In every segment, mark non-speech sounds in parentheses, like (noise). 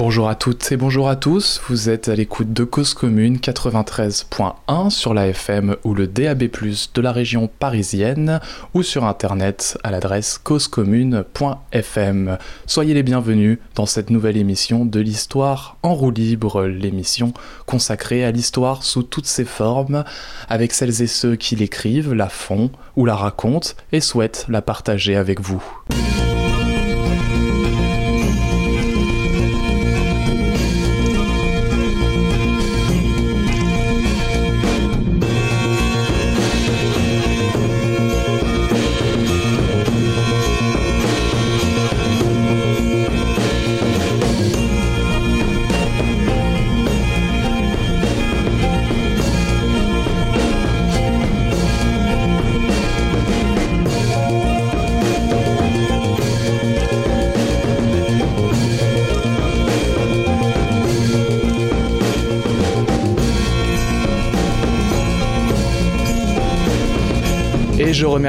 Bonjour à toutes et bonjour à tous, vous êtes à l'écoute de Cause Commune 93.1 sur la FM ou le DAB+, de la région parisienne ou sur internet à l'adresse causecommune.fm. Soyez les bienvenus dans cette nouvelle émission de l'histoire en roue libre, l'émission consacrée à l'histoire sous toutes ses formes, avec celles et ceux qui l'écrivent, la font ou la racontent et souhaitent la partager avec vous.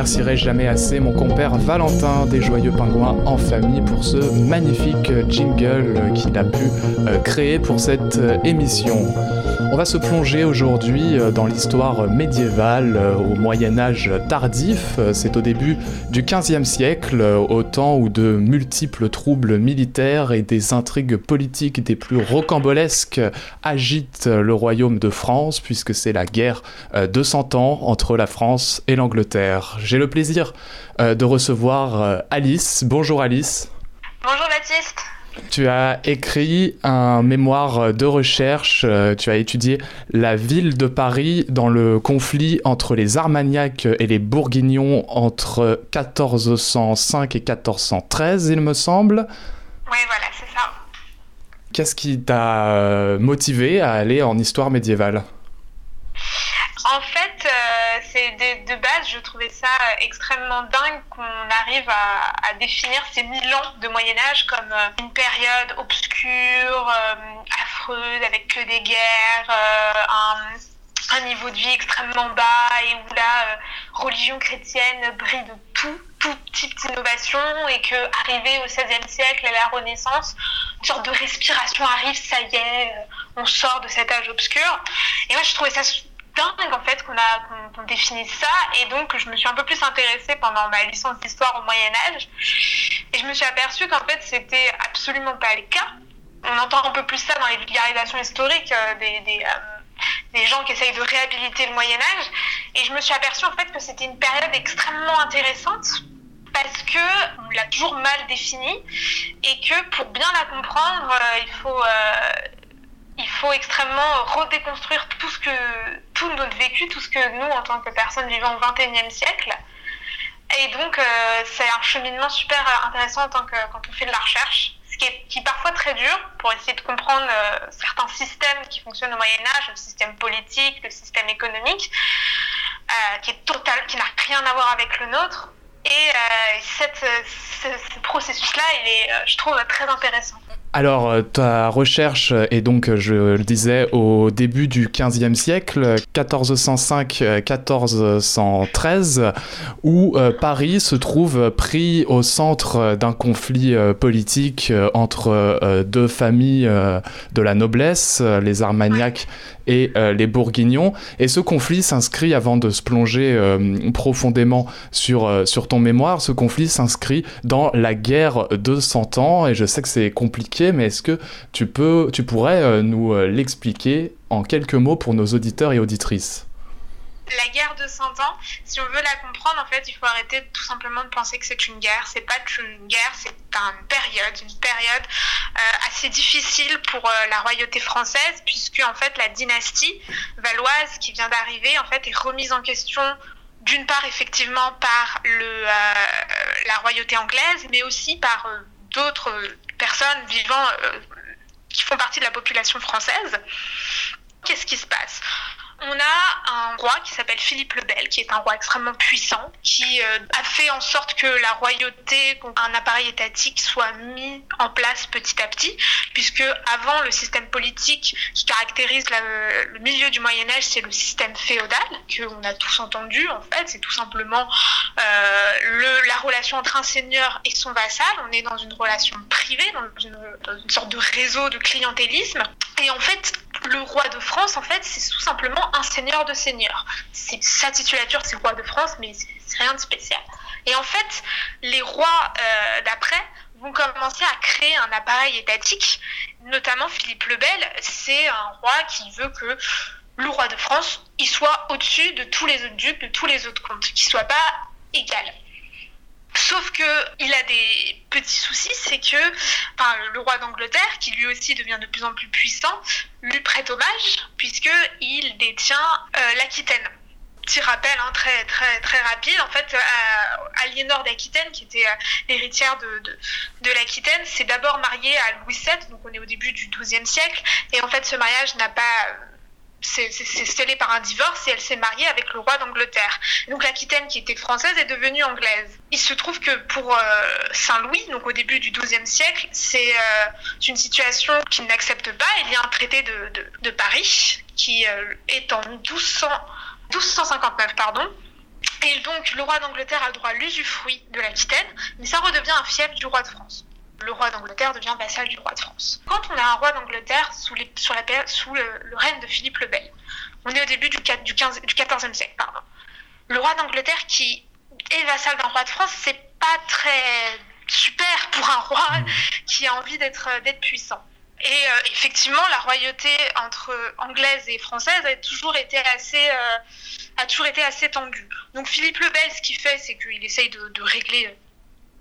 Remercierai jamais assez mon compère Valentin des Joyeux Pingouins en famille pour ce magnifique jingle qu'il a pu euh, créer pour cette euh, émission. On va se plonger aujourd'hui euh, dans l'histoire médiévale au Moyen Âge tardif. C'est au début du XVe siècle, au temps où de multiples troubles militaires et des intrigues politiques des plus rocambolesques agitent le royaume de France, puisque c'est la guerre de Cent Ans entre la France et l'Angleterre. J'ai le plaisir euh, de recevoir euh, Alice. Bonjour Alice. Bonjour Baptiste. Tu as écrit un mémoire de recherche, euh, tu as étudié la ville de Paris dans le conflit entre les Armagnacs et les Bourguignons entre 1405 et 1413, il me semble. Oui, voilà, c'est ça. Qu'est-ce qui t'a motivé à aller en histoire médiévale? En fait, euh, c'est de, base, je trouvais ça extrêmement dingue qu'on arrive à, définir ces mille ans de Moyen Âge comme euh, une période obscure, euh, affreuse, avec que des guerres, un, niveau de vie extrêmement bas et où la religion chrétienne brille de tout, toute petite innovation et que arrivé au XVIe siècle à la Renaissance, une sorte de respiration arrive, ça y est, on sort de cet âge obscur. Et moi, je trouvais ça dingue fait qu'on a qu'on définisse ça et donc je me suis un peu plus intéressée pendant ma licence d'histoire au Moyen Âge et je me suis aperçue qu'en fait c'était absolument pas le cas. On entend un peu plus ça dans les vulgarisations historiques euh, des, des, euh, des, gens qui essayent de réhabiliter le Moyen Âge et je me suis aperçue en fait que c'était une période extrêmement intéressante parce que on l'a toujours mal définie et que pour bien la comprendre euh, il faut il faut extrêmement redéconstruire tout ce que tout notre vécu, tout ce que nous, en tant que personnes vivant au XXIe siècle. Et donc, euh, c'est un cheminement super intéressant en tant que, quand on fait de la recherche, ce qui est, parfois très dur pour essayer de comprendre euh, certains systèmes qui fonctionnent au Moyen Âge, le système politique, le système économique, euh, qui est total, qui n'a rien à voir avec le nôtre. Et cette, ce, processus-là, il est, je trouve, très intéressant. Alors, euh, ta recherche est donc, euh, je le disais, au début du XVe siècle, 1405-1413, où euh, Paris se trouve pris au centre d'un conflit politique entre deux familles de la noblesse, les Armagnacs et euh, les Bourguignons. Et ce conflit s'inscrit, avant de se plonger euh, profondément sur, euh, sur ton mémoire, ce conflit s'inscrit dans la guerre de 100 ans. Et je sais que c'est compliqué, mais est-ce que tu, peux, tu pourrais nous l'expliquer en quelques mots pour nos auditeurs et auditrices? La guerre de 100 ans, si on veut la comprendre, en fait, il faut arrêter tout simplement de penser que c'est une guerre. C'est pas une guerre, c'est une période, une période euh, assez difficile pour euh, la royauté française, puisque en fait la dynastie valoise qui vient d'arriver, en fait, est remise en question d'une part effectivement par le, euh, la royauté anglaise, mais aussi par d'autres personnes vivant qui font partie de la population française. Qu'est-ce qui se passe? On a un roi qui s'appelle Philippe le Bel, qui est un roi extrêmement puissant, qui euh, a fait en sorte que la royauté, un appareil étatique soit mis en place petit à petit, puisque avant le système politique qui caractérise le milieu du Moyen Âge, c'est le système féodal, que on a tous entendu en fait, c'est tout simplement euh, la relation entre un seigneur et son vassal, on est dans une relation privée, dans une, dans une sorte de réseau de clientélisme, et en fait, le roi de France, en fait, c'est tout simplement un seigneur de seigneurs. C'est sa titulature, c'est roi de France, mais c'est rien de spécial. Et en fait, les rois euh, d'après vont commencer à créer un appareil étatique, notamment Philippe le Bel, c'est un roi qui veut que le roi de France, il soit au-dessus de tous les autres ducs, de tous les autres comtes, qu'il soit pas égal. Sauf que il a des petits soucis, c'est que le roi d'Angleterre, qui lui aussi devient de plus en plus puissant, lui prête hommage puisqu'il détient euh, l'Aquitaine. Petit rappel hein, très, très, très rapide, en fait, euh, Aliénor d'Aquitaine, qui était euh, l'héritière de l'Aquitaine, s'est d'abord mariée à Louis VII, donc on est au début du XIIe siècle, et en fait ce mariage n'a pas c'est scellé par un divorce et elle s'est mariée avec le roi d'Angleterre. Donc l'Aquitaine, qui était française, est devenue anglaise. Il se trouve que pour euh, Saint-Louis, donc au début du XIIe siècle, c'est euh, une situation qu'il n'accepte pas. Il y a un traité de, Paris qui euh, est en 1200, 1259, pardon. Et donc le roi d'Angleterre a le droit à l'usufruit de l'Aquitaine, mais ça redevient un fief du roi de France le roi d'Angleterre devient vassal du roi de France. Quand on a un roi d'Angleterre sous, les, sur la, sous le, le, règne de Philippe le Bel, on est au début du, 4, du, 15, du 14e siècle, pardon. Le roi d'Angleterre qui est vassal d'un roi de France, c'est pas très super pour un roi qui a envie d'être puissant. Et euh, effectivement, la royauté entre anglaise et française a toujours été assez, euh, a toujours été assez tendue. Donc Philippe le Bel, ce qu'il fait, c'est qu'il essaye de, de régler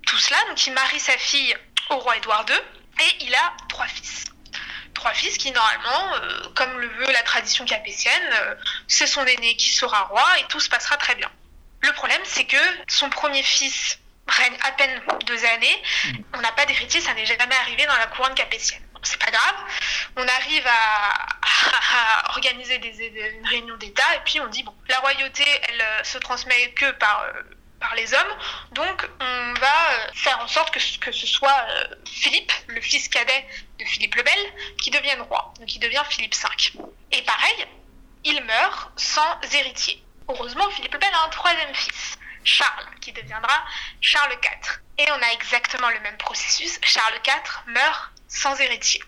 tout cela. Donc il marie sa fille au roi Édouard II et il a trois fils. Trois fils qui, normalement, euh, comme le veut la tradition capétienne, euh, c'est son aîné qui sera roi et tout se passera très bien. Le problème, c'est que son premier fils règne à peine deux années. On n'a pas d'héritier, ça n'est jamais arrivé dans la couronne capétienne. C'est pas grave. On arrive à, à, à organiser des, une réunion d'État et puis on dit bon, la royauté, elle euh, se transmet que par euh, par les hommes. Donc on va faire en sorte que, ce soit euh, Philippe, le fils cadet de Philippe le Bel, qui devienne roi, donc il devient Philippe V. Et pareil, il meurt sans héritier. Heureusement, Philippe le Bel a un troisième fils, Charles, qui deviendra Charles IV. Et on a exactement le même processus. Charles IV meurt sans héritier.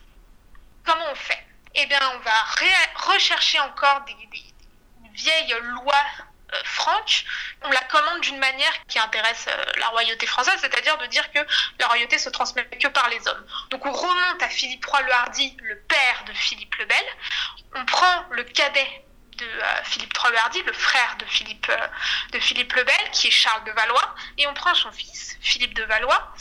Comment on fait? Eh bien, on va rechercher encore des, des vieilles lois euh, franque, on la commande d'une manière qui intéresse euh, la royauté française, c'est-à-dire de dire que la royauté se transmet que par les hommes. Donc on remonte à Philippe III le Hardi, le père de Philippe le Bel, on prend le cadet de euh, Philippe III le Hardi, le frère de Philippe, de Philippe le Bel, qui est Charles de Valois, et on prend son fils, Philippe de Valois,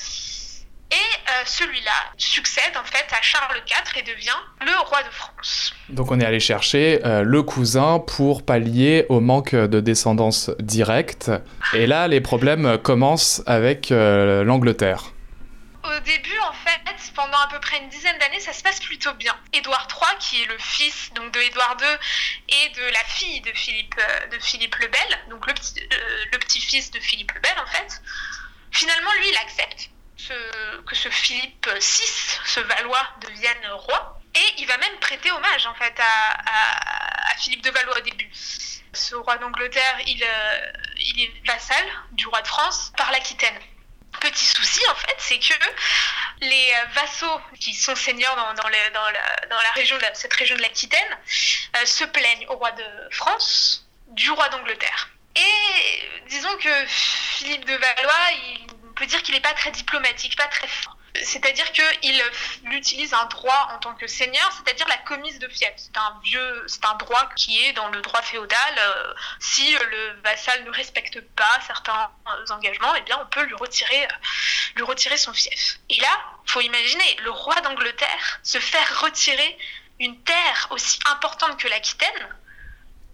et euh, celui-là succède en fait à Charles IV et devient le roi de France. Donc on est allé chercher euh, le cousin pour pallier au manque de descendance directe. Et là, les problèmes commencent avec euh, l'Angleterre. Au début, en fait, pendant à peu près une dizaine d'années, ça se passe plutôt bien. Édouard III, qui est le fils donc de Édouard II et de la fille de Philippe, de Philippe le Bel, donc le, petit, le petit-fils de Philippe le Bel en fait, finalement lui, il accepte que ce Philippe VI, ce Valois, devienne roi. Et il va même prêter hommage en fait à, Philippe de Valois au début. Ce roi d'Angleterre, il, euh, il est vassal du roi de France par l'Aquitaine. Petit souci en fait, c'est que les vassaux qui sont seigneurs dans, la, dans la cette région de l'Aquitaine, euh, se plaignent au roi de France du roi d'Angleterre. Et disons que Philippe de Valois, il peut dire qu'il n'est pas très diplomatique, pas très fort. C'est-à-dire qu'il utilise un droit en tant que seigneur, c'est-à-dire la commise de fief. C'est un vieux, c'est un droit qui est dans le droit féodal. Euh, si le vassal ne respecte pas certains engagements, eh bien on peut lui retirer, lui retirer son fief. Et là, faut imaginer le roi d'Angleterre se faire retirer une terre aussi importante que l'Aquitaine.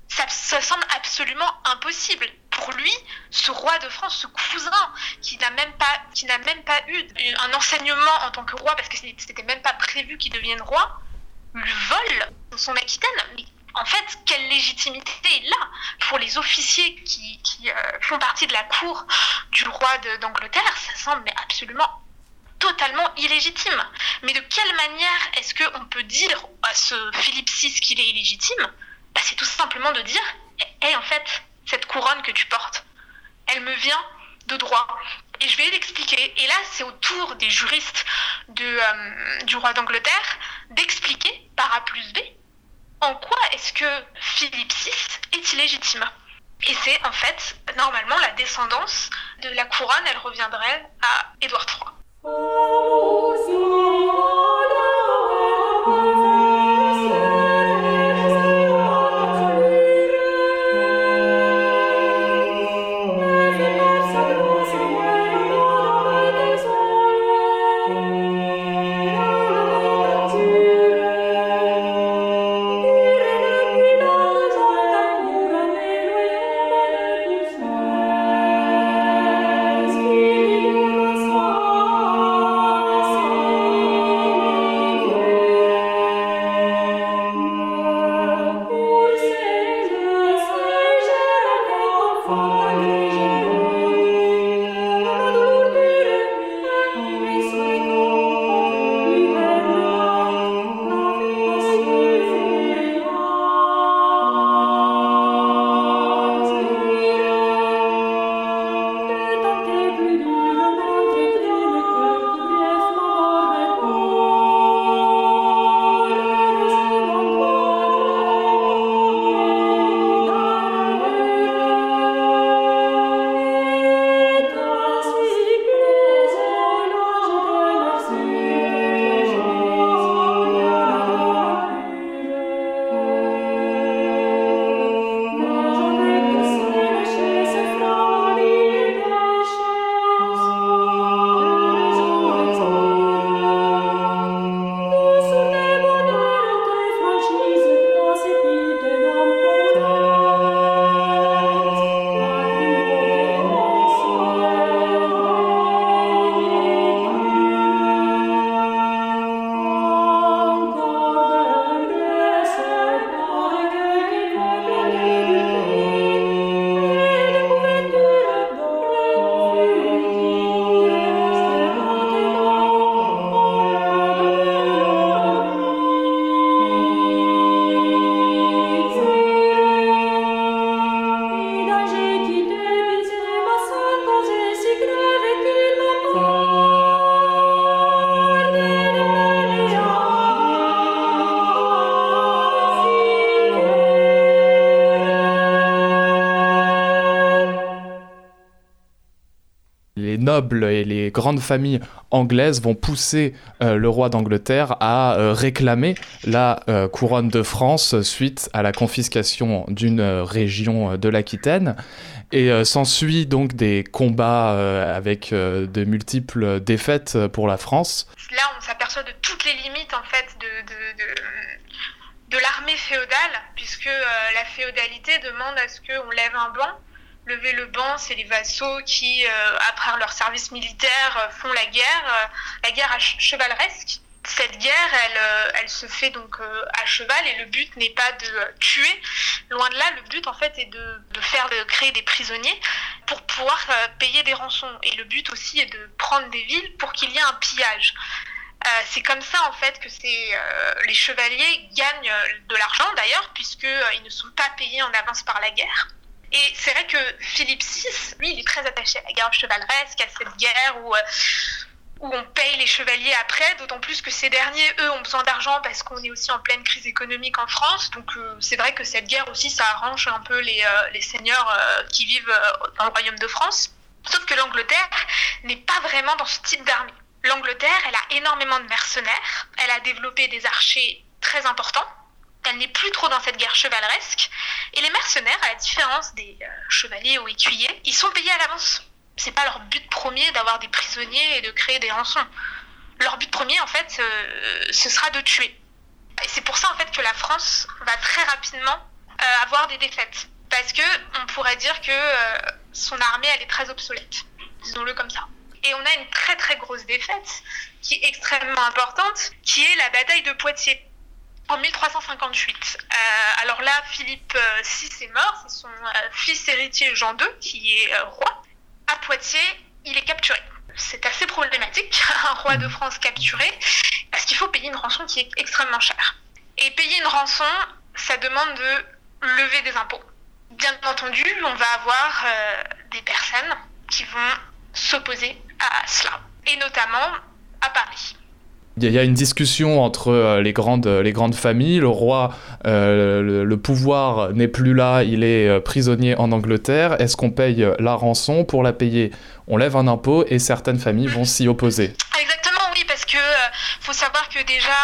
Ça, semble absolument impossible pour lui, ce roi de France, ce cousin qui n'a même pas, qui n'a même pas eu un enseignement en tant que roi, parce que c'était même pas prévu qu'il devienne roi, lui vole son Aquitaine. En fait, quelle légitimité est là pour les officiers qui, qui font partie de la cour du roi d'Angleterre Ça semble mais absolument totalement illégitime. Mais de quelle manière est-ce qu'on peut dire à ce Philippe VI qu'il est illégitime bah, C'est tout simplement de dire, hé, en fait, cette couronne que tu portes, elle me vient de droit. Et je vais l'expliquer. Et là, c'est au tour des juristes euh, du roi d'Angleterre d'expliquer par A plus B en quoi est-ce que Philippe VI est illégitime. Et c'est en fait, normalement, la descendance de la couronne, elle reviendrait à Édouard III. Et les grandes familles anglaises vont pousser euh, le roi d'Angleterre à euh, réclamer la euh, couronne de France suite à la confiscation d'une région de l'Aquitaine. Et s'ensuit donc des combats avec de multiples défaites pour la France. Là, on s'aperçoit de toutes les limites en fait de, de, de l'armée féodale, puisque la féodalité demande à ce qu'on lève un banc lever le banc, c'est les vassaux qui, euh, après leur service militaire, euh, font la guerre, euh, la guerre à chevaleresque. Cette guerre, elle, se fait donc à cheval et le but n'est pas de tuer. Loin de là, le but en fait est de, faire de créer des prisonniers pour pouvoir payer des rançons. Et le but aussi est de prendre des villes pour qu'il y ait un pillage. c'est comme ça en fait que les chevaliers gagnent de l'argent d'ailleurs puisqu'ils ne sont pas payés en avance par la guerre. Et c'est vrai que Philippe VI, lui, il est très attaché à la guerre chevaleresque, à cette guerre où, euh, où on paye les chevaliers après, d'autant plus que ces derniers, eux, ont besoin d'argent parce qu'on est aussi en pleine crise économique en France. Donc euh, c'est vrai que cette guerre aussi, ça arrange un peu les, euh, les seigneurs qui vivent dans le royaume de France. Sauf que l'Angleterre n'est pas vraiment dans ce type d'armée. L'Angleterre, elle a énormément de mercenaires, elle a développé des archers très importants, elle n'est plus trop dans cette guerre chevaleresque. Et les mercenaires, à la différence des euh, chevaliers ou écuyers, ils sont payés à l'avance. C'est pas leur but premier d'avoir des prisonniers et de créer des rançons. Leur but premier, en fait, euh, ce sera de tuer. Et c'est pour ça, en fait, que la France va très rapidement euh, avoir des défaites. Parce que on pourrait dire que son armée, elle est très obsolète. Disons-le comme ça. Et on a une très très grosse défaite qui est extrêmement importante, qui est la bataille de Poitiers en 1358. alors là, Philippe VI est mort, c'est son fils héritier Jean II qui est roi. À Poitiers, il est capturé. C'est assez problématique, (laughs) un roi de France capturé, parce qu'il faut payer une rançon qui est extrêmement chère. Et payer une rançon, ça demande de lever des impôts. Bien entendu, on va avoir des personnes qui vont s'opposer à cela, et notamment à Paris. Il y a une discussion entre euh, les grandes, les grandes familles. Le roi, euh, le, pouvoir n'est plus là, il est euh, prisonnier en Angleterre. Est-ce qu'on paye la rançon Pour la payer, on lève un impôt et certaines familles vont s'y opposer. Exactement, oui, parce que faut savoir que déjà,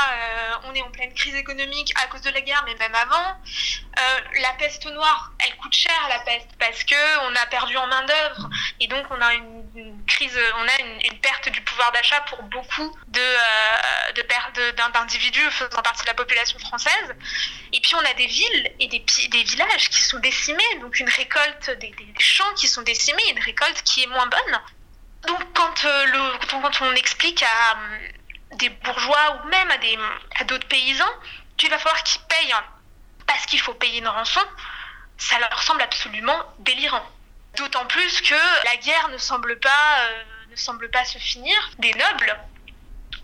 on est en pleine crise économique à cause de la guerre, mais même avant. la peste noire, elle coûte cher, la peste, parce que on a perdu en main d'œuvre et donc on a une crise, on a une, perte du pouvoir d'achat pour beaucoup de, euh, d'individus faisant partie de la population française. Et puis on a des villes et des, des villages qui sont décimés, donc une récolte, des, champs qui sont décimés, une récolte qui est moins bonne. Donc quand, euh, le, quand on explique à euh, des bourgeois ou même à, des, à d'autres paysans qu'il va falloir qu'ils payent parce qu'il faut payer une rançon, ça leur semble absolument délirant. D'autant plus que la guerre ne semble pas, euh, ne semble pas se finir. Des nobles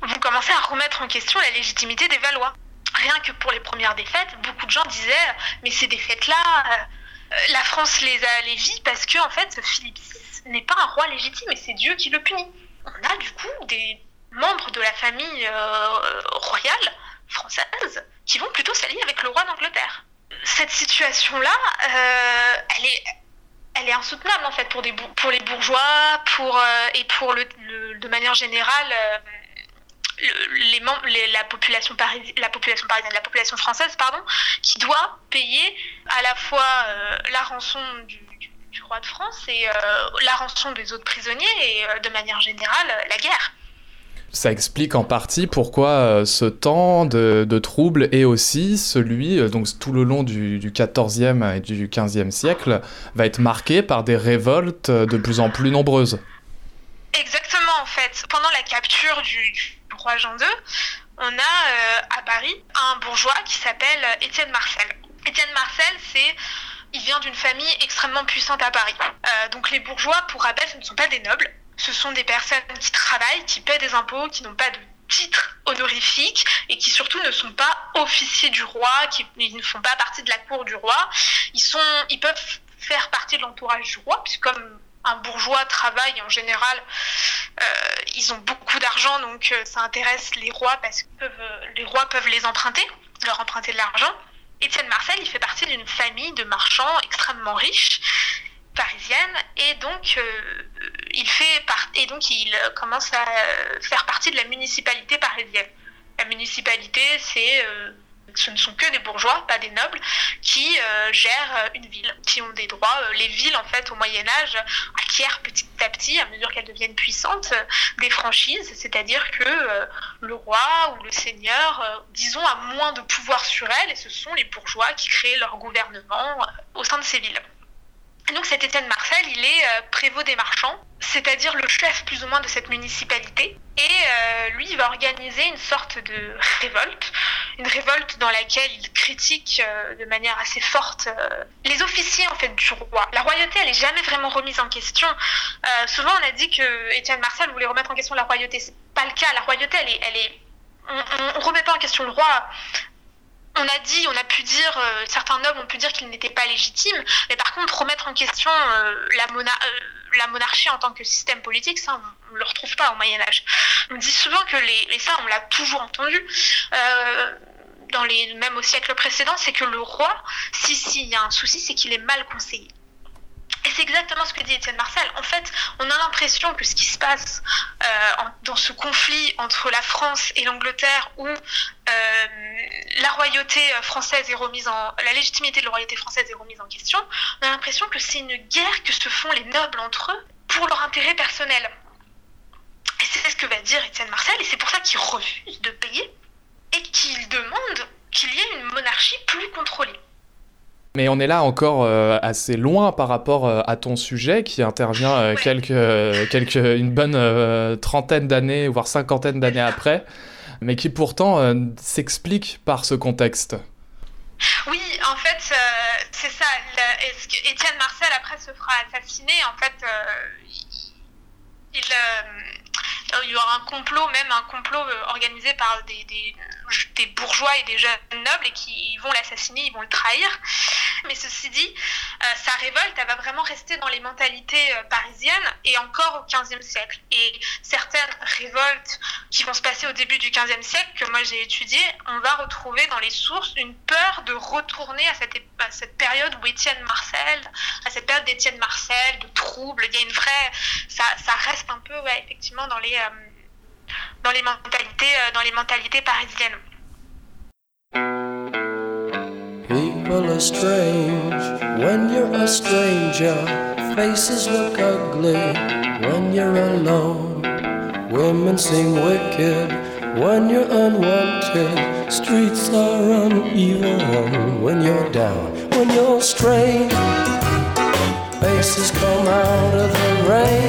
vont commencer à remettre en question la légitimité des Valois. Rien que pour les premières défaites, beaucoup de gens disaient mais ces défaites-là, euh, la France les a les vit parce que en fait Philippe VI n'est pas un roi légitime et c'est Dieu qui le punit. On a du coup des membres de la famille euh, royale française qui vont plutôt s'allier avec le roi d'Angleterre. Cette situation-là, elle est elle est insoutenable en fait pour, les bourgeois pour, euh, et pour le, de manière générale euh, les, la, population la population parisienne, la population française, pardon, qui doit payer à la fois euh, la rançon du, du, roi de France et la rançon des autres prisonniers et de manière générale la guerre. Ça explique en partie pourquoi euh, ce temps de, de trouble est aussi celui, euh, donc tout le long du, du 14e et du 15e siècle, va être marqué par des révoltes de plus en plus nombreuses. Exactement, en fait. Pendant la capture du, roi Jean II, on a euh, à Paris un bourgeois qui s'appelle Étienne Marcel. Étienne Marcel, c'est il vient d'une famille extrêmement puissante à Paris. donc les bourgeois, pour rappel, ce ne sont pas des nobles, ce sont des personnes qui travaillent, qui paient des impôts, qui n'ont pas de titre honorifique et qui surtout ne sont pas officiers du roi, qui ne font pas partie de la cour du roi. Ils, peuvent faire partie de l'entourage du roi, puisque comme un bourgeois travaille en général, euh, ils ont beaucoup d'argent, donc euh, ça intéresse les rois parce que euh, les rois peuvent les emprunter, leur emprunter de l'argent. Étienne Marcel, il fait partie d'une famille de marchands extrêmement riches parisienne et donc euh, il fait et donc il commence à faire partie de la municipalité parisienne. La municipalité, c'est euh, ce ne sont que des bourgeois, pas des nobles, qui euh, gèrent une ville, qui ont des droits. Les villes, en fait, au Moyen Âge, acquièrent petit à petit, à mesure qu'elles deviennent puissantes, des franchises, c'est-à-dire que le roi ou le seigneur, disons, a moins de pouvoir sur elles, et ce sont les bourgeois qui créent leur gouvernement au sein de ces villes donc cet Étienne Marcel, il est euh, prévôt des marchands, c'est-à-dire le chef plus ou moins de cette municipalité. Et euh, lui, il va organiser une sorte de révolte, une révolte dans laquelle il critique euh, de manière assez forte les officiers en fait du roi. La royauté, elle est jamais vraiment remise en question. souvent, on a dit que Étienne Marcel voulait remettre en question la royauté. C'est pas le cas. La royauté, elle est, elle est on, ne remet pas en question le roi on a dit, on a pu dire, euh, certains nobles ont pu dire qu'il n'était pas légitime, mais par contre, remettre en question euh, la, euh, la, monarchie en tant que système politique, ça, on ne le retrouve pas au Moyen-Âge. On dit souvent que les. Et ça, on l'a toujours entendu. même au siècle précédent, c'est que le roi, si s'il y a un souci, c'est qu'il est mal conseillé. Et c'est exactement ce que dit Étienne Marcel. En fait, on a l'impression que ce qui se passe euh, dans ce conflit entre la France et l'Angleterre, où euh, la royauté française est remise en, la légitimité de la royauté française est remise en question, on a l'impression que c'est une guerre que se font les nobles entre eux pour leur intérêt personnel. Et c'est ce que va dire Étienne Marcel, et c'est pour ça qu'il refuse de payer et qu'il demande qu'il y ait une monarchie plus contrôlée. Mais on est là encore euh, assez loin par rapport euh, à ton sujet qui intervient euh, quelques, quelques, une bonne trentaine d'années, voire cinquantaine d'années après. mais qui pourtant s'explique par ce contexte. Oui, en fait, c'est ça. Étienne Marcel, après, se fera assassiner. En fait, il, il y aura un complot, même un complot organisé par des, des bourgeois et des jeunes nobles et qui vont l'assassiner, ils vont le trahir. Mais ceci dit, euh, sa révolte, elle va vraiment rester dans les mentalités euh, parisiennes et encore au XVe siècle. Et certaines révoltes qui vont se passer au début du XVe siècle, que moi j'ai étudiées, on va retrouver dans les sources une peur de retourner à cette, période où Étienne Marcel, à cette période d'Étienne Marcel, de troubles. Il y a une vraie. Ça, ça reste un peu, effectivement, dans les. Euh, dans les mentalités, dans les mentalités parisiennes. People are strange when you're a stranger. Faces look ugly when you're alone. Women seem wicked when you're unwanted. Streets are uneven when you're down, when you're strange. Faces come out of the rain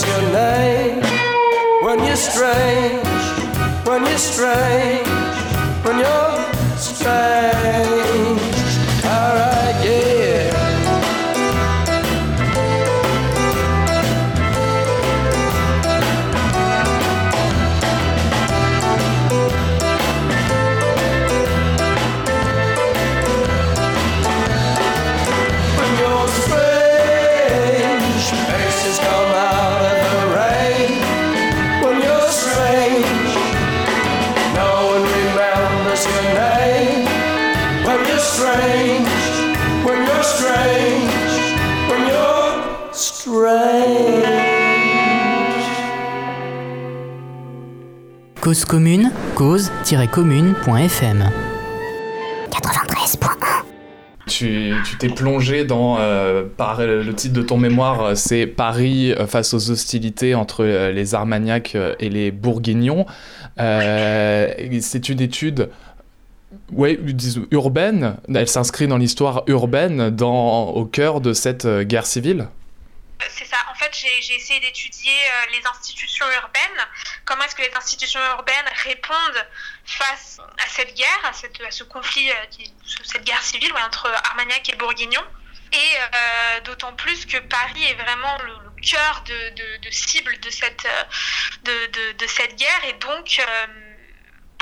your name when you're strange. When you're strange. When you're strange. Cause commune, cause-commune.fm 93.1 tu t'es plongé dans, euh, par le titre de ton mémoire, c'est Paris face aux hostilités entre les Armagnacs et les Bourguignons. Euh, c'est une étude ouais, urbaine, elle s'inscrit dans l'histoire urbaine, dans, au cœur de cette guerre civile? C'est fait, j'ai essayé d'étudier euh, les institutions urbaines, comment est-ce que les institutions urbaines répondent face à cette guerre, à, ce conflit, euh, cette guerre civile entre Armagnac et Bourguignon. Et euh, d'autant plus que Paris est vraiment le, cœur de, cible de cette, de, cette guerre. Et donc,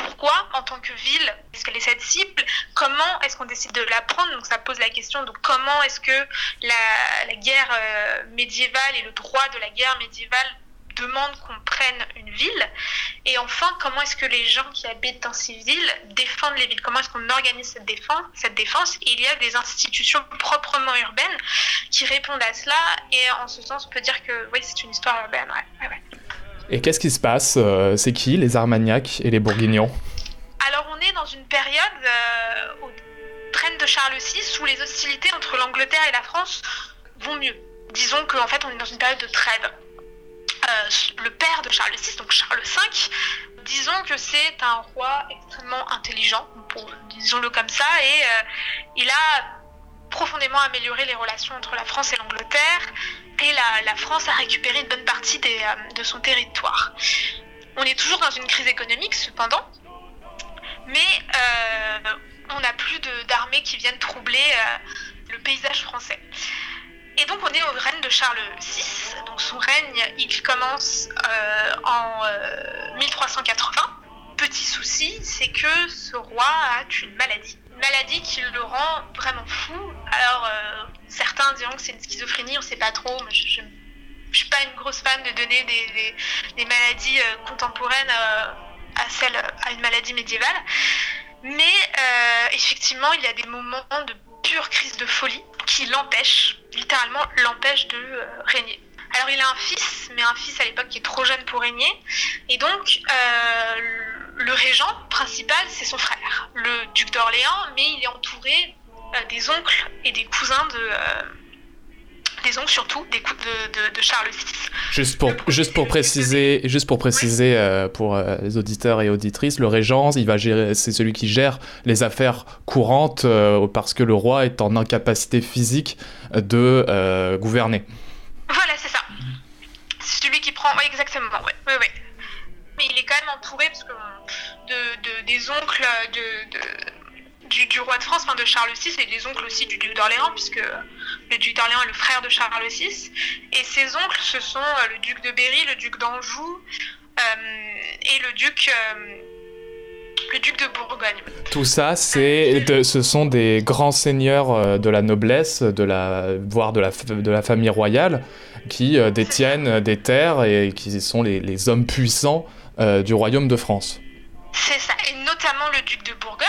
pourquoi en tant que ville est-ce qu'elle est cette cible Comment est-ce qu'on décide de la prendre Donc ça pose la question de comment est-ce que la, guerre euh, médiévale et le droit de la guerre médiévale demandent qu'on prenne une ville Et enfin, comment est-ce que les gens qui habitent dans ces villes défendent les villes Comment est-ce qu'on organise cette défense, il y a des institutions proprement urbaines qui répondent à cela. Et en ce sens, on peut dire que oui, c'est une histoire urbaine. Et qu'est-ce qui se passe euh, C'est qui les Armagnacs et les Bourguignons? Alors on est dans une période euh, train de Charles VI où les hostilités entre l'Angleterre et la France vont mieux. Disons qu'en fait on est dans une période de trêve. Euh, le père de Charles VI, donc Charles V, disons que c'est un roi extrêmement intelligent, disons-le comme ça, et il a profondément amélioré les relations entre la France et l'Angleterre et la, France a récupéré une bonne partie euh, de son territoire. On est toujours dans une crise économique cependant, mais euh, on n'a plus d'armées qui viennent troubler euh, le paysage français. Et donc on est au règne de Charles VI, donc son règne il commence en 1380 petit souci, c'est que ce roi a une maladie. Maladie qui le rend vraiment fou. Alors, euh, certains diront que c'est une schizophrénie, on ne sait pas trop, mais je, ne suis pas une grosse fan de donner des, maladies euh, contemporaines à, celle, à une maladie médiévale. Mais effectivement, il y a des moments de pure crise de folie qui l'empêchent, littéralement l'empêchent de régner. Alors il a un fils, mais un fils à l'époque qui est trop jeune pour régner. Et donc euh, le régent principal, c'est son frère, le duc d'Orléans, mais il est entouré euh, des oncles et des cousins de... Euh, des oncles surtout, des de, de, Charles VI. Juste pour, juste pour préciser, juste pour, préciser pour les auditeurs et auditrices, le régent, il va gérer, c'est celui qui gère les affaires courantes parce que le roi est en incapacité physique de gouverner. Voilà, c'est ça. C'est celui qui prend. Oui, exactement. Oui, oui, oui. Mais il est quand même entouré parce que, de, des oncles de, du, roi de France, enfin de Charles VI, et des oncles aussi du duc d'Orléans, puisque le duc d'Orléans est le frère de Charles VI. Et ses oncles, ce sont euh, le duc de Berry, le duc d'Anjou euh, et le duc. Euh, le duc de Bourgogne. Tout ça, c'est, ce sont des grands seigneurs euh, de la noblesse, de la, voire de la, de la famille royale, qui euh, détiennent des terres et qui sont les, hommes puissants euh, du royaume de France. C'est ça, et notamment le duc de Bourgogne.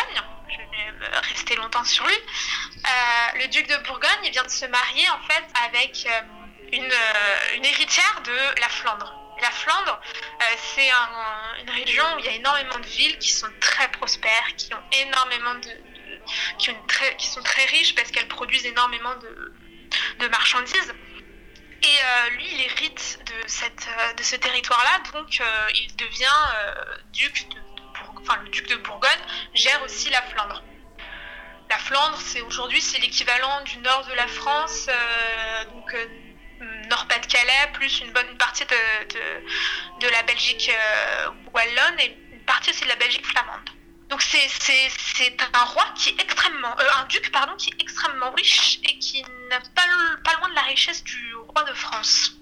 Je vais rester longtemps sur lui. le duc de Bourgogne, vient de se marier en fait avec une, héritière de la Flandre. La Flandre, euh, c'est une région où il y a énormément de villes qui sont très prospères, qui sont très riches parce qu'elles produisent énormément de marchandises. Et euh, lui, il hérite de, euh, ce territoire-là, donc il devient duc de, enfin, le duc de Bourgogne gère aussi la Flandre. La Flandre, c'est aujourd'hui c'est l'équivalent du nord de la France, donc Nord-Pas-de-Calais, plus une bonne partie de, la Belgique euh, wallonne et une partie aussi de la Belgique flamande. Donc c'est un roi qui extrêmement, euh, duc pardon, qui est extrêmement riche et qui n'a pas, loin de la richesse du roi de France.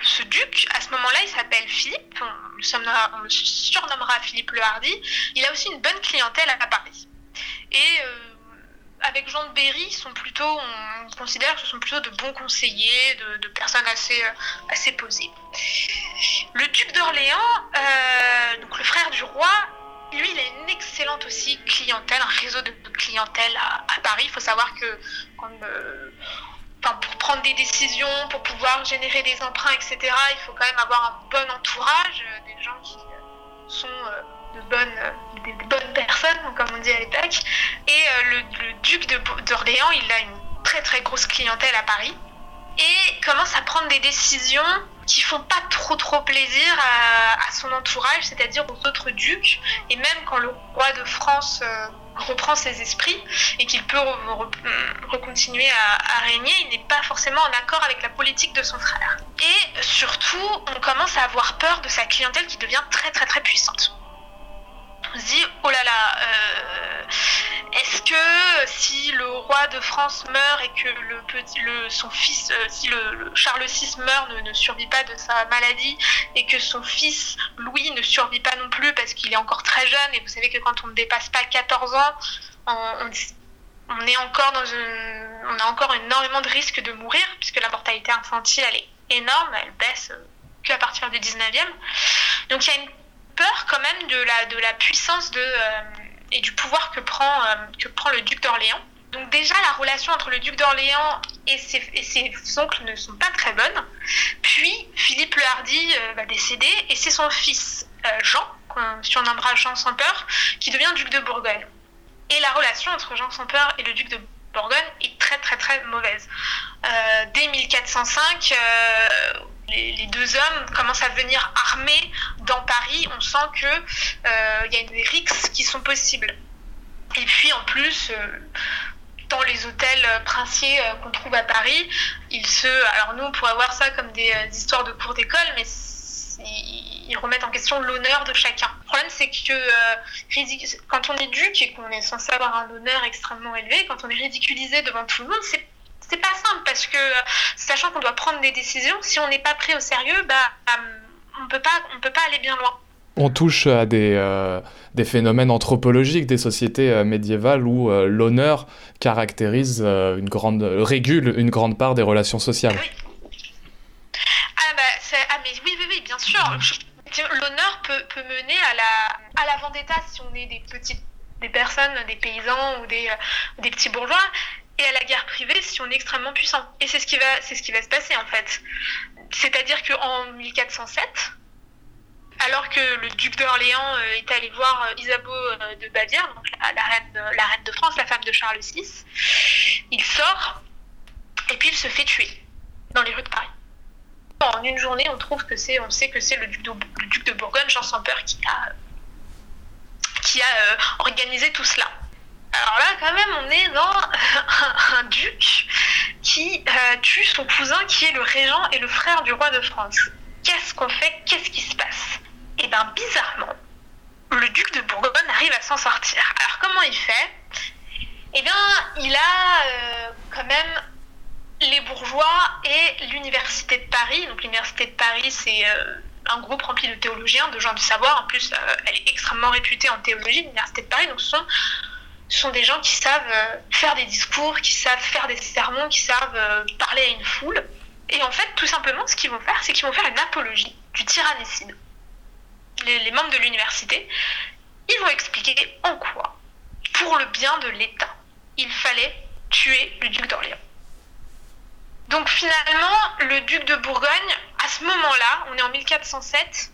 Ce duc, à ce moment-là, il s'appelle Philippe, on le, surnommera Philippe le Hardy. Il a aussi une bonne clientèle à Paris. Et euh, avec Jean de Berry, ils sont plutôt, on considère que ce sont plutôt de bons conseillers, de, personnes assez, euh, assez posées. Le duc d'Orléans, le frère du roi, lui, il a une excellente aussi clientèle, un réseau de clientèle à, Paris. Il faut savoir que euh, pour prendre des décisions, pour pouvoir générer des emprunts, etc., il faut quand même avoir un bon entourage, des gens qui sont de bonnes, des bonnes personnes, comme on dit à l'époque. Et euh, le, duc d'Orléans, il a une très très grosse clientèle à Paris et commence à prendre des décisions qui font pas trop trop plaisir à, son entourage, c'est-à-dire aux autres ducs, et même quand le roi de France euh, reprend ses esprits et qu'il peut recontinuer à, régner, il n'est pas forcément en accord avec la politique de son frère. Et surtout, on commence à avoir peur de sa clientèle qui devient très très très puissante se dit oh là là, euh, est-ce que si le roi de France meurt et que le petit, le, son fils, euh, si le, Charles VI meurt, ne, survit pas de sa maladie et que son fils Louis ne survit pas non plus parce qu'il est encore très jeune et vous savez que quand on ne dépasse pas 14 ans, on, est encore dans on a encore énormément de risques de mourir puisque la mortalité infantile elle est énorme, elle baisse qu'à partir du 19e. Donc il y a une peur quand même de la, de la puissance de, euh, et du pouvoir que prend, euh, que prend le duc d'Orléans. Donc déjà, la relation entre le duc d'Orléans et ses, et ses, oncles ne sont pas très bonnes. Puis, Philippe le Hardy euh, va décéder et c'est son fils Jean, qu'on surnommera Jean sans peur, qui devient duc de Bourgogne. Et la relation entre Jean sans peur et le duc de Bourgogne est très très très mauvaise. dès 1405, les, deux hommes commencent à venir armés dans Paris, on sent qu'il euh, y a des rixes qui sont possibles. Et puis en plus, euh, dans les hôtels princiers euh, qu'on trouve à Paris, ils se. Alors nous, on pourrait voir ça comme des histoires de cours d'école, mais ils remettent en question l'honneur de chacun. Le problème, c'est que quand on est duc et qu'on est censé avoir un honneur extrêmement élevé, quand on est ridiculisé devant tout le monde, c'est c'est pas simple parce que sachant qu'on doit prendre des décisions, si on n'est pas pris au sérieux, bah, euh, on peut pas, on peut pas aller bien loin. on touche à des, euh, des phénomènes anthropologiques des sociétés euh, médiévales où euh, l'honneur caractérise une grande, régule une grande part des relations sociales. Oui. Ah, bah, ah, mais oui, oui, oui, bien sûr. L'honneur peut, peut, mener à la, à la vendetta si on est des petites des personnes, des paysans ou des, des petits bourgeois, et à la guerre privée si on est extrêmement puissant. Et c'est ce qui va, c'est ce qui va se passer en fait. C'est-à-dire qu'en 1407, alors que le duc d'Orléans euh, est allé voir euh, Isabeau euh, de Bavière, donc la, reine, la reine de France, la femme de Charles VI, il sort et puis il se fait tuer dans les rues de Paris. En une journée, on trouve que c'est, on sait que c'est le duc de, Bourgogne, Jean sans peur, qui a, qui a organisé tout cela. Alors là, quand même, on est dans (laughs) un, duc qui tue son cousin qui est le régent et le frère du roi de France. Qu'est-ce qu'on fait? Qu'est-ce qui se passe? Et bien bizarrement, le duc de Bourgogne arrive à s'en sortir. Alors comment il fait? Eh bien, il a euh, quand même les bourgeois et l'université de Paris. Donc l'université de Paris, c'est euh, un groupe rempli de théologiens, de gens du savoir. En plus, euh, elle est extrêmement réputée en théologie, l'université de Paris. Donc ce sont, sont des gens qui savent faire des discours, qui savent faire des sermons, qui savent parler à une foule. Et en fait, tout simplement, ce qu'ils vont faire, c'est qu'ils vont faire une apologie du tyrannicide les, membres de l'université, ils vont expliquer en quoi, pour le bien de l'État, il fallait tuer le duc d'Orléans. Donc finalement, le duc de Bourgogne, à ce moment-là, on est en 1407,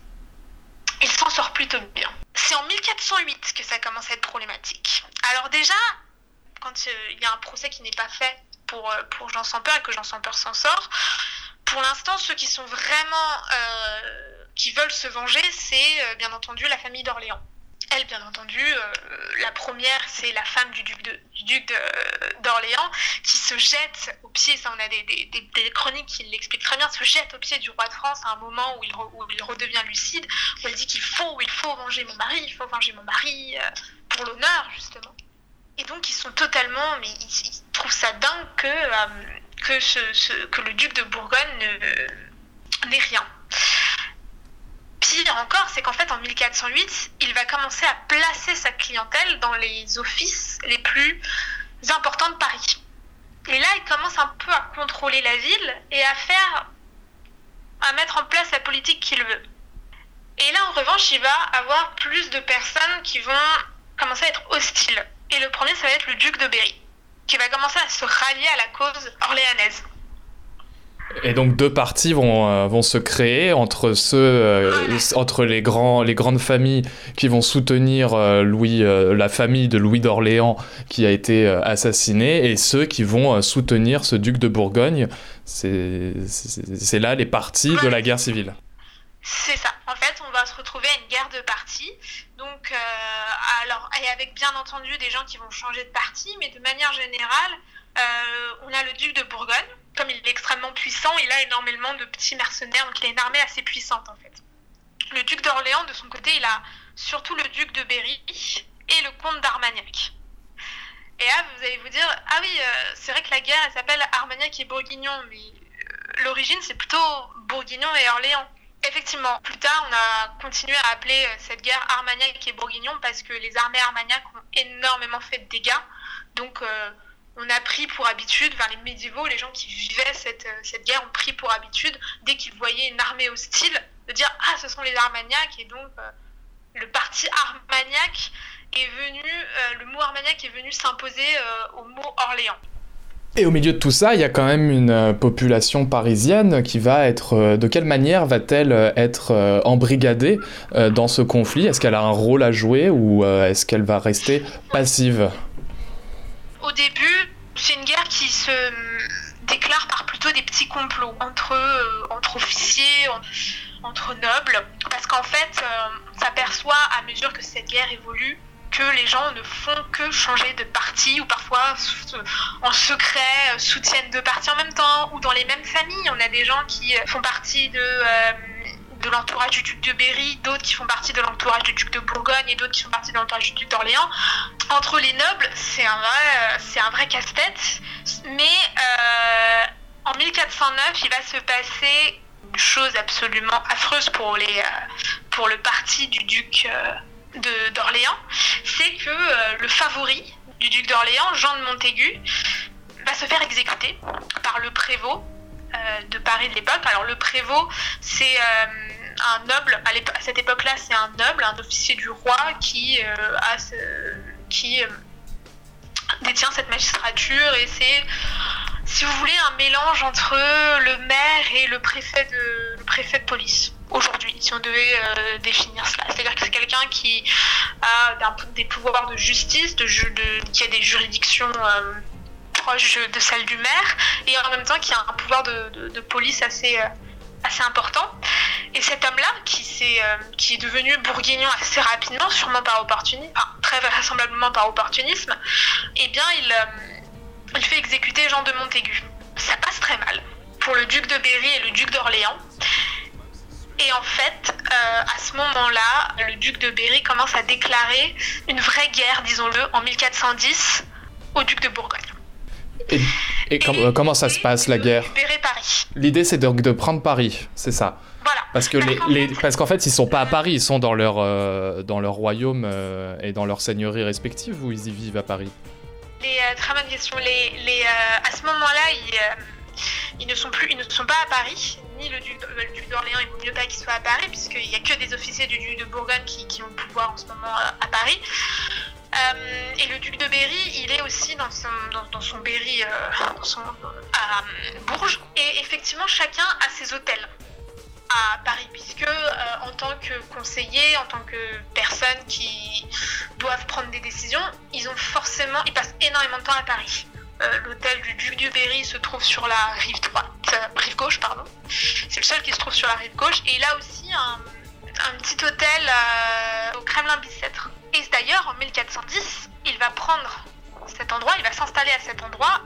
il s'en sort plutôt bien. C'est en 1408 que ça commence à être problématique. Alors déjà, quand euh, il y a un procès qui n'est pas fait pour, euh, pour Jean sans peur et que Jean sans peur s'en sort, pour l'instant, ceux qui sont vraiment euh, qui veulent se venger, c'est bien entendu la famille d'Orléans. Elle, bien entendu, euh, la première, c'est la femme du duc, d'Orléans qui se jette au pied, ça on a des, chroniques qui l'expliquent très bien, se jette au pied du roi de France à un moment où il, il redevient lucide, où elle dit qu'il faut, il faut venger mon mari, il faut venger mon mari, euh, pour l'honneur justement. Et donc ils sont totalement, mais ils, trouvent ça dingue que, que, que le duc de Bourgogne n'ait rien. Pire encore, c'est qu'en fait, en 1408, il va commencer à placer sa clientèle dans les offices les plus importants de Paris. Et là, il commence un peu à contrôler la ville et à faire, à mettre en place la politique qu'il veut. Et là, en revanche, il va avoir plus de personnes qui vont commencer à être hostiles. Et le premier, ça va être le duc de Berry, qui va commencer à se rallier à la cause orléanaise. Et donc deux partis vont, euh, vont se créer entre ceux, euh, entre les, grands, les grandes familles qui vont soutenir euh, Louis, la famille de Louis d'Orléans qui a été assassiné et ceux qui vont soutenir ce duc de Bourgogne. C'est là les partis de la guerre civile. C'est ça. En fait, on va se retrouver à une guerre de partis. Donc, alors, et avec bien entendu des gens qui vont changer de parti, mais de manière générale, on a le duc de Bourgogne comme il est extrêmement puissant, il a énormément de petits mercenaires, donc il a une armée assez puissante en fait. Le duc d'Orléans, de son côté, il a surtout le duc de Berry et le comte d'Armagnac. Et là, vous allez vous dire, ah oui, euh, c'est vrai que la guerre, elle s'appelle Armagnac et Bourguignon, mais euh, l'origine, c'est plutôt Bourguignon et Orléans. Effectivement, plus tard, on a continué à appeler euh, cette guerre Armagnac et Bourguignon parce que les armées Armagnac ont énormément fait de dégâts. Donc, on a pris pour habitude, vers les médiévaux, les gens qui vivaient cette, euh, cette guerre ont pris pour habitude, dès qu'ils voyaient une armée hostile, de dire Ah, ce sont les Armagnacs, et donc euh, le parti Armagnac est venu, euh, le mot Armagnac est venu s'imposer au mot Orléans. Et au milieu de tout ça, il y a quand même une population parisienne qui va être. de quelle manière va-t-elle être embrigadée dans ce conflit? Est-ce qu'elle a un rôle à jouer ou est-ce qu'elle va rester passive? Au début, c'est une guerre qui se déclare par plutôt des petits complots entre, euh, entre officiers, entre nobles, parce qu'en fait, euh, on s'aperçoit à mesure que cette guerre évolue que les gens ne font que changer de parti ou parfois en secret euh, soutiennent deux partis en même temps ou dans les mêmes familles. On a des gens qui font partie de de l'entourage du duc de Berry, d'autres qui font partie de l'entourage du duc de Bourgogne et d'autres qui font partie de l'entourage du duc d'Orléans. Entre les nobles, c'est un vrai, c'est vrai casse-tête. Mais euh, en 1409, il va se passer une chose absolument affreuse pour les, euh, pour le parti du duc d'Orléans, c'est que le favori du duc d'Orléans, Jean de Montaigu, va se faire exécuter par le prévôt de Paris de l'époque. Alors le prévôt, c'est un noble, à, cette époque-là, c'est un noble, un officier du roi qui, qui détient cette magistrature et c'est si vous voulez, un mélange entre le maire et le préfet de, de police aujourd'hui, si on devait euh, définir cela. C'est-à-dire que c'est quelqu'un qui a des pouvoirs de justice, de, qui a des juridictions euh, proches de celles du maire, et en même temps qui a un pouvoir de, police assez, euh, assez important. Et cet homme-là, qui, qui est devenu bourguignon assez rapidement, sûrement par opportunisme, très vraisemblablement par opportunisme, eh bien, il il fait exécuter Jean de Montaigu. Ça passe très mal pour le duc de Berry et le duc d'Orléans. Et en fait, euh, à ce moment-là, le duc de Berry commence à déclarer une vraie guerre, disons-le, en 1410 au duc de Bourgogne. Et, euh, comment ça se passe la guerre. L'idée c'est de, prendre Paris, c'est ça. Voilà. Parce que les, parce qu'en fait ils sont pas à Paris, ils sont dans leur euh, dans leur royaume et dans leur seigneurie respective ou ils y vivent à Paris. Les, euh, très bonne question. Les, les, euh, à ce moment-là, ils, euh, ils, ne sont plus, ils ne sont pas à Paris, ni le duc, d'Orléans, il vaut mieux pas qu'ils soient à Paris, puisqu'il n'y a que des officiers du duc de Bourgogne qui, qui, ont le pouvoir en ce moment à Paris. Et le duc de Berry, il est aussi dans son, dans, son Berry son, à Bourges. Et effectivement, chacun a ses hôtels à Paris, puisque euh, en tant que conseiller, en tant que personne qui doivent prendre des décisions, ils ont forcément, ils passent énormément de temps à Paris. Euh, l'hôtel du duc du Berry se trouve sur la rive droite, euh, rive gauche, pardon. C'est le seul qui se trouve sur la rive gauche. Et il a aussi un, un petit hôtel au Kremlin Bicêtre. Et d'ailleurs, en 1410, il va prendre cet endroit, il va s'installer à cet endroit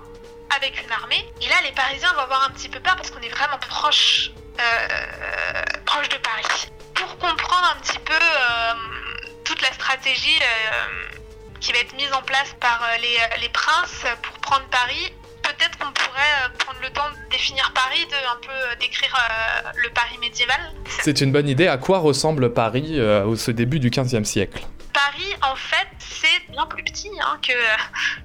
avec une armée. Et là, les Parisiens vont avoir un petit peu peur parce qu'on est vraiment proche euh, de Paris. Pour comprendre un petit peu euh, toute la stratégie euh, qui va être mise en place par les, princes pour prendre Paris, peut-être qu'on pourrait prendre le temps de définir Paris, de un peu décrire le Paris médiéval. C'est une bonne idée. À quoi ressemble Paris au ce début du XVe siècle? Paris, en fait, c'est bien plus petit hein, que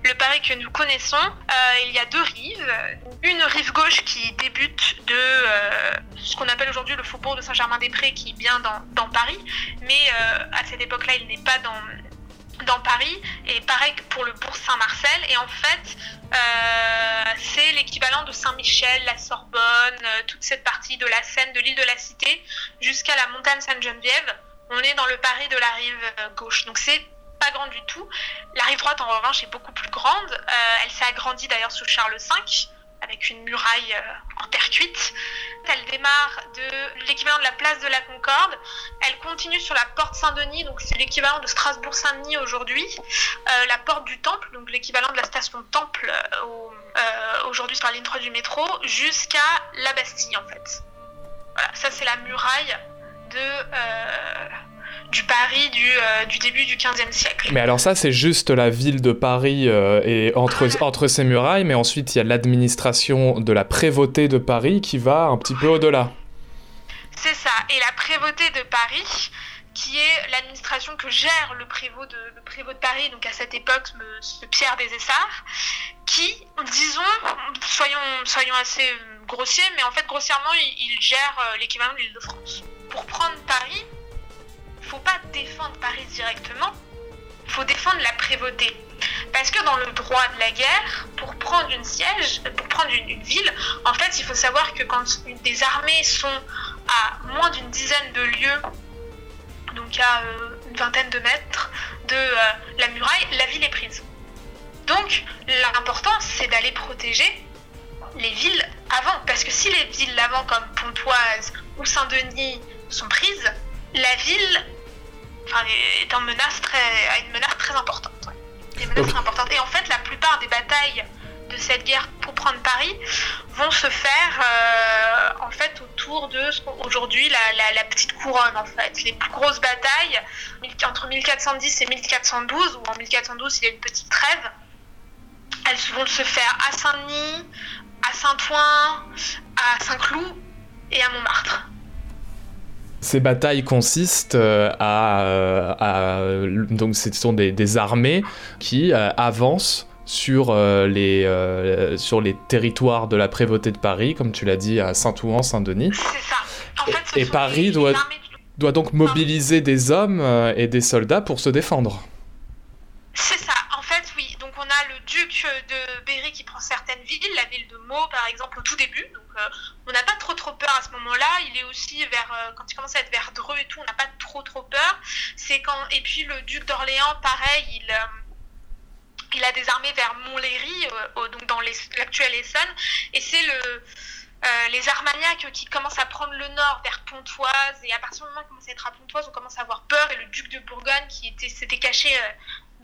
le Paris que nous connaissons. Euh, il y a deux rives. Une rive gauche qui débute de euh, ce qu'on appelle aujourd'hui le faubourg de Saint-Germain-des-Prés, qui est bien dans, Paris. Mais euh, à cette époque-là, il n'est pas dans, dans Paris. Et pareil pour le bourg Saint-Marcel. Et en fait, c'est l'équivalent de Saint-Michel, la Sorbonne, toute cette partie de la Seine, de l'île de la Cité, jusqu'à la montagne Sainte-Geneviève on est dans le Paris de la rive euh, gauche. Donc c'est pas grand du tout. La rive droite, en revanche, est beaucoup plus grande. Euh, elle s'est agrandie d'ailleurs sous Charles V, avec une muraille euh, en terre cuite. Elle démarre de l'équivalent de la place de la Concorde. Elle continue sur la porte Saint-Denis, donc c'est l'équivalent de Strasbourg-Saint-Denis aujourd'hui. la porte du Temple, donc l'équivalent de la station Temple aujourd'hui sur la ligne 3 du métro, jusqu'à la Bastille en fait. Voilà, ça c'est la muraille de, euh, du Paris du, euh, du, début du XVe siècle. Mais alors ça, c'est juste la ville de Paris euh, et entre, entre ses murailles, mais ensuite il y a l'administration de la prévôté de Paris qui va un petit peu au-delà. C'est ça, et la prévôté de Paris, qui est l'administration que gère le prévôt de, le prévôt de Paris, donc à cette époque, ce Pierre des Essarts, qui, disons, soyons, soyons assez grossiers, mais en fait, grossièrement, il, gère l'équivalent de l'île de France pour prendre Paris, il faut pas défendre Paris directement, il faut défendre la prévôté. Parce que dans le droit de la guerre, pour prendre une siège, pour prendre une, ville, en fait, il faut savoir que quand des armées sont à moins d'une dizaine de lieues, donc à euh, une vingtaine de mètres de euh, la muraille, la ville est prise. Donc, l'important, c'est d'aller protéger les villes avant. Parce que si les villes avant, comme Pontoise ou Saint-Denis, sont prises, la ville est en menace très, a une menace très importante. Et en fait, la plupart des batailles de cette guerre pour prendre Paris vont se faire euh, en fait autour de aujourd'hui la, petite couronne en fait. Les plus grosses batailles entre 1410 et 1412 ou en 1412 il y a une petite trêve. Elles vont se faire à Saint-Denis, à Saint-Ouen, à Saint-Cloud et à Montmartre. Ces batailles consistent à, donc ce sont des, armées qui avancent sur, les, sur les territoires de la prévôté de Paris, comme tu l'as dit, à Saint-Ouen, Saint-Denis. C'est ça. En fait, et, Paris doit, doit donc mobiliser des hommes et des soldats pour se défendre. C'est ça. En fait, oui. Donc on a le duc de Berry qui prend certaines villes, la ville de Meaux par exemple au tout début. Donc euh, on n'a pas trop trop peur à ce moment-là. Il est aussi vers euh, quand il commence à être vers Dreux et tout, on n'a pas trop trop peur. C'est quand et puis le duc d'Orléans, pareil, il euh, il a des armées vers Montlhéry, donc dans l'actuelle Essonne, et c'est le les Armagnacs qui commencent à prendre le nord vers Pontoise, et à partir du moment où ils commencent à être à Pontoise, on commence à avoir peur, et le duc de Bourgogne qui était s'était caché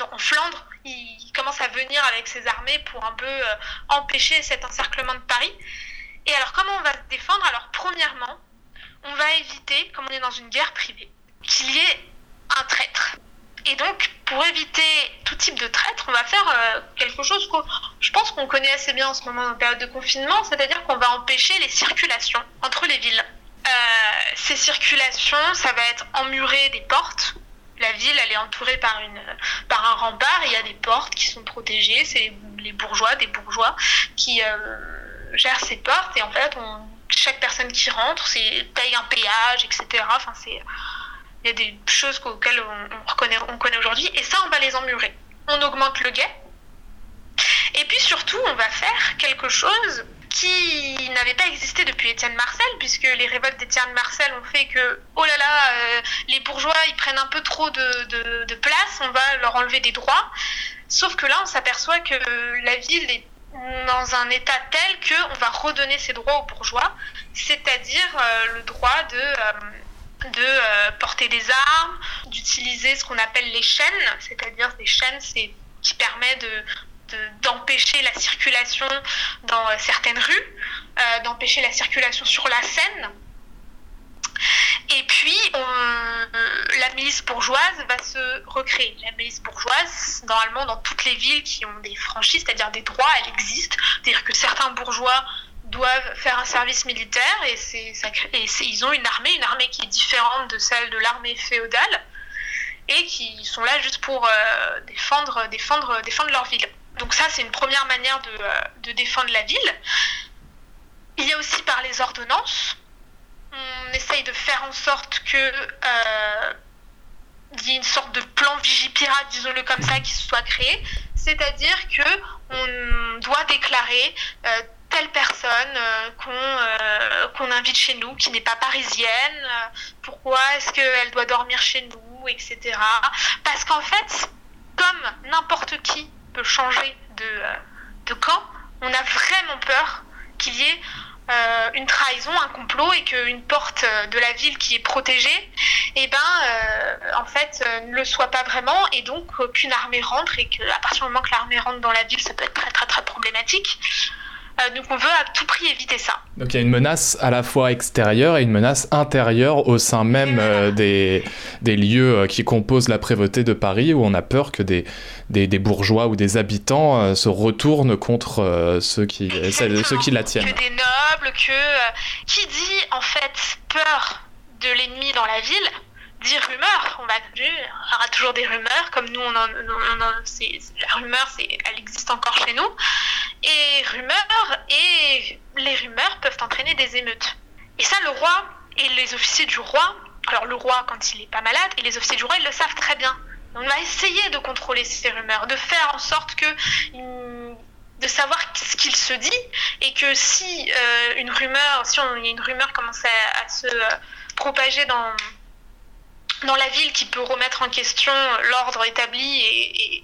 en Flandre, il commence à venir avec ses armées pour un peu euh, empêcher cet encerclement de Paris. Et alors comment on va se défendre? Alors premièrement, on va éviter, comme on est dans une guerre privée, qu'il y ait un traître. Et donc, pour éviter tout type de traître, on va faire euh, quelque chose que je pense qu'on connaît assez bien en ce moment en période de confinement, c'est-à-dire qu'on va empêcher les circulations entre les villes. Euh, ces circulations, ça va être emmurer des portes, la ville, elle est entourée par, une, par un rempart il y a des portes qui sont protégées. C'est les bourgeois, des bourgeois qui euh, gèrent ces portes. Et en fait, chaque personne qui rentre, paye un péage, etc. Enfin, c'est il y a des choses auxquelles on, reconnaît, on connaît aujourd'hui. Et ça, on va les emmurer. On augmente le guet. Et puis surtout, on va faire quelque chose qui n'avait pas existé depuis Étienne Marcel, puisque les révoltes d'Étienne Marcel ont fait que, oh là là, euh, les bourgeois, ils prennent un peu trop de, de, place, on va leur enlever des droits. Sauf que là, on s'aperçoit que la ville est dans un état tel qu'on va redonner ses droits aux bourgeois, c'est-à-dire euh, le droit de... Euh, de porter des armes, d'utiliser ce qu'on appelle les chaînes, c'est-à-dire des chaînes qui permet de, d'empêcher la circulation dans euh, certaines rues, euh, d'empêcher la circulation sur la Seine. Et puis, la milice bourgeoise va se recréer. La milice bourgeoise, normalement, dans toutes les villes qui ont des franchises, c'est-à-dire des droits, elle existe. C'est-à-dire que certains bourgeois doivent faire un service militaire et, ils ont une armée, une armée qui est différente de celle de l'armée féodale et qui sont là juste pour euh, défendre, défendre, défendre leur ville. Donc ça, c'est une première manière euh, de, défendre la ville. Il y a aussi par les ordonnances. On essaye de faire en sorte que euh, il y ait une sorte de plan vigipirate, disons-le comme ça, qui soit créé. C'est-à-dire que on doit déclarer telle personne qu'on invite chez nous, qui n'est pas parisienne, pourquoi est-ce qu'elle doit dormir chez nous, etc. Parce qu'en fait, comme n'importe qui peut changer de, euh, camp, on a vraiment peur qu'il y ait euh, une trahison, un complot et qu'une porte euh, de la ville qui est protégée, eh ben, en fait, ne le soit pas vraiment et donc qu'une armée rentre et qu'à partir du moment que l'armée rentre dans la ville, ça peut être très très très problématique. Euh, donc on veut à tout prix éviter ça. Donc il y a une menace à la fois extérieure et une menace intérieure au sein même euh, des, des, lieux euh, qui composent la prévôté de Paris où on a peur que des, des, des bourgeois ou des habitants se retournent contre ceux qui, ceux qui la tiennent. Que des nobles, que qui dit en fait peur de l'ennemi dans la ville dit rumeur. On va, il y aura toujours des rumeurs, comme nous, on, en, la rumeur, c'est, elle existe encore chez nous. Et rumeurs, et les rumeurs peuvent entraîner des émeutes. Et ça, le roi et les officiers du roi, alors le roi quand il est pas malade, et les officiers du roi, ils le savent très bien. On va essayer de contrôler ces rumeurs, de faire en sorte que de savoir ce qu'il se dit et que si euh, une rumeur, si on, une rumeur commence à, se euh, propager dans, dans la ville qui peut remettre en question l'ordre établi et, et,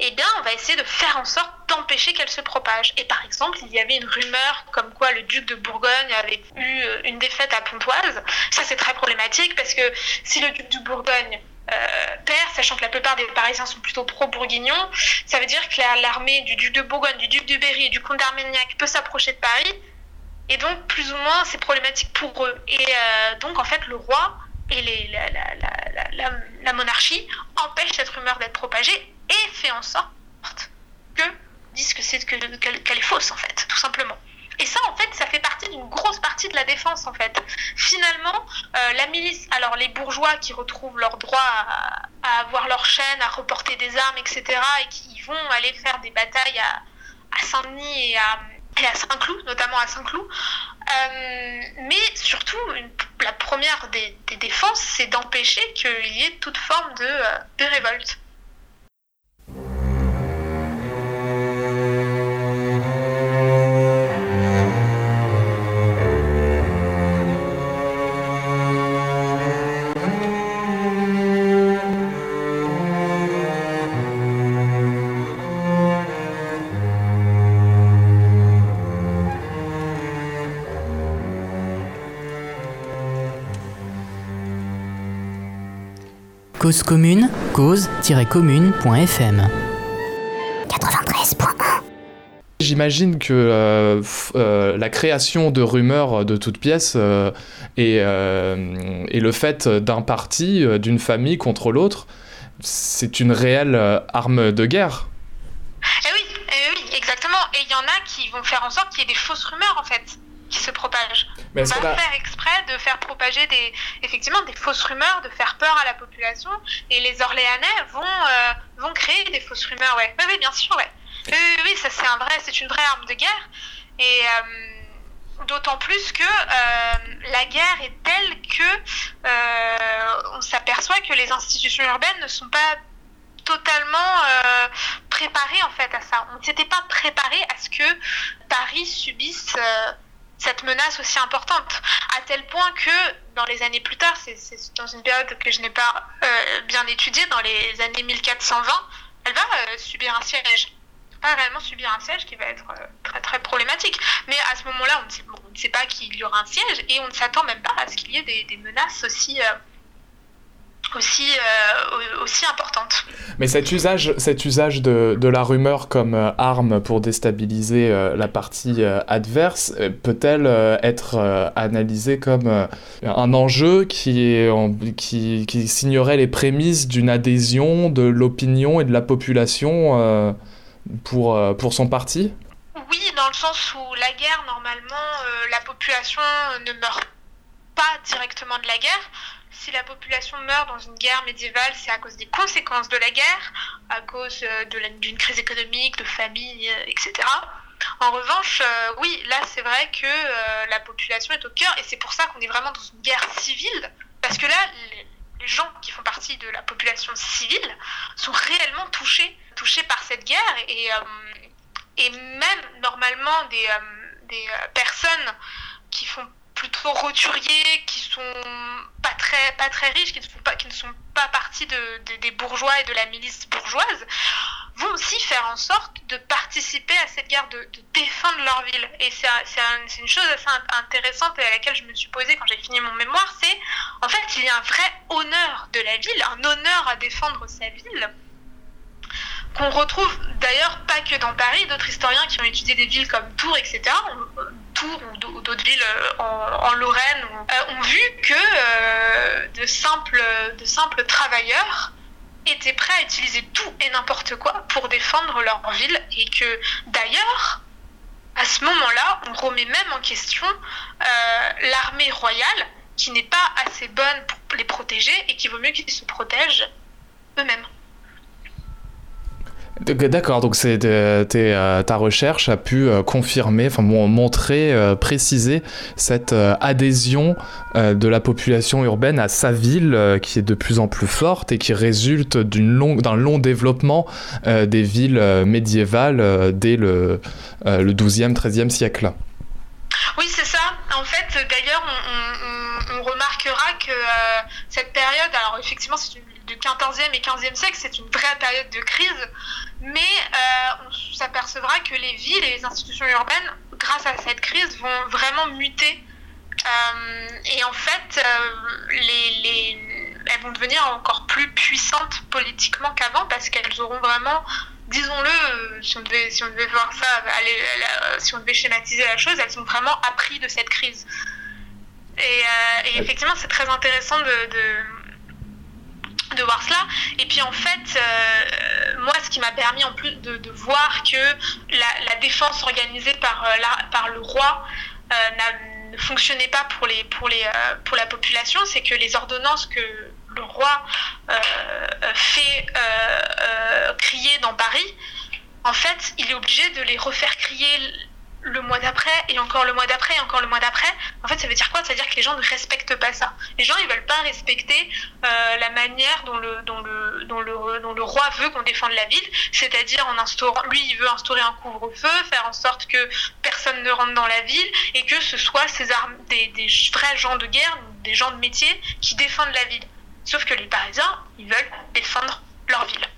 eh bien, on va essayer de faire en sorte d'empêcher qu'elle se propage. Et par exemple, il y avait une rumeur comme quoi le duc de Bourgogne avait eu euh, une défaite à Pontoise. Ça, c'est très problématique parce que si le duc de Bourgogne euh, perd, sachant que la plupart des Parisiens sont plutôt pro-bourguignons, ça veut dire que l'armée du duc de Bourgogne, du duc de Berry et du comte d'Armagnac peut s'approcher de Paris. Et donc, plus ou moins, c'est problématique pour eux. Et euh, donc, en fait, le roi et la, monarchie empêche cette rumeur d'être propagée et fait en sorte que disent que c'est qu'elle est fausse en fait, tout simplement. Et ça, en fait, ça fait partie d'une grosse partie de la défense, en fait. Finalement, euh, la milice, alors les bourgeois qui retrouvent leur droit à, avoir leur chaîne, à reporter des armes, etc., et qui vont aller faire des batailles à, Saint-Denis et à, à Saint-Cloud, notamment à Saint-Cloud. Euh, mais surtout, la première des, défenses, c'est d'empêcher qu'il y ait toute forme de, euh, de révolte. Cause commune, cause-commune.fm 93.1 J'imagine que euh, euh, la création de rumeurs de toutes pièces euh, et, le fait d'un parti, d'une famille contre l'autre, c'est une réelle arme de guerre. Eh oui, eh oui, exactement. Et il y en a qui vont faire en sorte qu'il y ait des fausses rumeurs en fait qui se propagent. Mais on va faire exprès de faire propager des, effectivement des fausses rumeurs, de faire peur à la population. Et les Orléanais vont, euh, vont créer des fausses rumeurs, ouais. Oui, bien sûr, ouais. Oui, oui, ça c'est un vrai, c'est une vraie arme de guerre. Et euh, d'autant plus que euh, la guerre est telle que on s'aperçoit que les institutions urbaines ne sont pas totalement préparées en fait à ça. On ne s'était pas préparé à ce que Paris subisse cette menace aussi importante, à tel point que dans les années plus tard, c'est dans une période que je n'ai pas euh, bien étudiée, dans les années 1420, elle va euh, subir un siège. Pas réellement subir un siège qui va être euh, très très problématique. Mais à ce moment-là, on, ne sait pas qu'il y aura un siège et on ne s'attend même pas à ce qu'il y ait des, des menaces aussi aussi, euh, aussi importante. Mais cet usage, cet usage de, de la rumeur comme euh, arme pour déstabiliser euh, la partie adverse peut-elle être analysée comme un enjeu qui, qui, qui, signerait les prémices d'une adhésion de l'opinion et de la population pour, pour son parti? Oui, dans le sens où la guerre, normalement, la population ne meurt pas directement de la guerre si la population meurt dans une guerre médiévale, c'est à cause des conséquences de la guerre, à cause euh, d'une crise économique, de famine, euh, etc. En revanche, euh, oui, là c'est vrai que la population est au cœur et c'est pour ça qu'on est vraiment dans une guerre civile, parce que là, les, gens qui font partie de la population civile sont réellement touchés, touchés par cette guerre et, et même normalement des, des personnes qui font plutôt roturiers, qui sont pas très, pas très riches, qui ne, sont pas, qui ne sont pas partie de, des bourgeois et de la milice bourgeoise, vont aussi faire en sorte de participer à cette guerre, de, défendre leur ville. Et c'est un, une chose assez intéressante à laquelle je me suis posée quand j'ai fini mon mémoire, c'est en fait il y a un vrai honneur de la ville, un honneur à défendre sa ville qu'on retrouve d'ailleurs pas que dans Paris, d'autres historiens qui ont étudié des villes comme Tours, etc., Tours ou d'autres villes euh, en, Lorraine, euh, ont vu que euh, de, simples, de simples travailleurs étaient prêts à utiliser tout et n'importe quoi pour défendre leur ville et que d'ailleurs, à ce moment-là, on remet même en question l'armée royale qui n'est pas assez bonne pour les protéger et qui vaut mieux qu'ils se protègent eux-mêmes. D'accord, donc c'est euh, ta recherche a pu euh, confirmer, enfin montrer, euh, préciser cette adhésion de la population urbaine à sa ville qui est de plus en plus forte et qui résulte d'un long développement des villes médiévales dès le, le 12e, 13e siècle. Oui, c'est ça. En fait, d'ailleurs, on, remarquera que cette période, alors effectivement, c'est une du 14e et 15e siècle, c'est une vraie période de crise, mais euh, on s'apercevra que les villes et les institutions urbaines, grâce à cette crise, vont vraiment muter. Euh, et en fait, euh, les, elles vont devenir encore plus puissantes politiquement qu'avant parce qu'elles auront vraiment, disons-le, si, on devait, voir ça, si on devait schématiser la chose, elles ont vraiment appris de cette crise. Et, effectivement, c'est très intéressant de voir cela. Et puis en fait, euh, moi, ce qui m'a permis en plus de, voir que la, défense organisée par, euh, la, par le roi ne fonctionnait pas pour, les, pour, les, pour la population, c'est que les ordonnances que le roi fait crier dans Paris, en fait, il est obligé de les refaire crier le mois d'après et encore le mois d'après et encore le mois d'après. En fait, ça veut dire quoi? Ça veut dire que les gens ne respectent pas ça. Les gens, ils veulent pas respecter euh, la manière dont le, dont le, dont le, dont le roi veut qu'on défende la ville, c'est-à-dire en instaurant, lui, il veut instaurer un couvre-feu, faire en sorte que personne ne rentre dans la ville et que ce soit ces armes, des, des vrais gens de guerre, des gens de métier qui défendent la ville. Sauf que les Parisiens, ils veulent défendre leur ville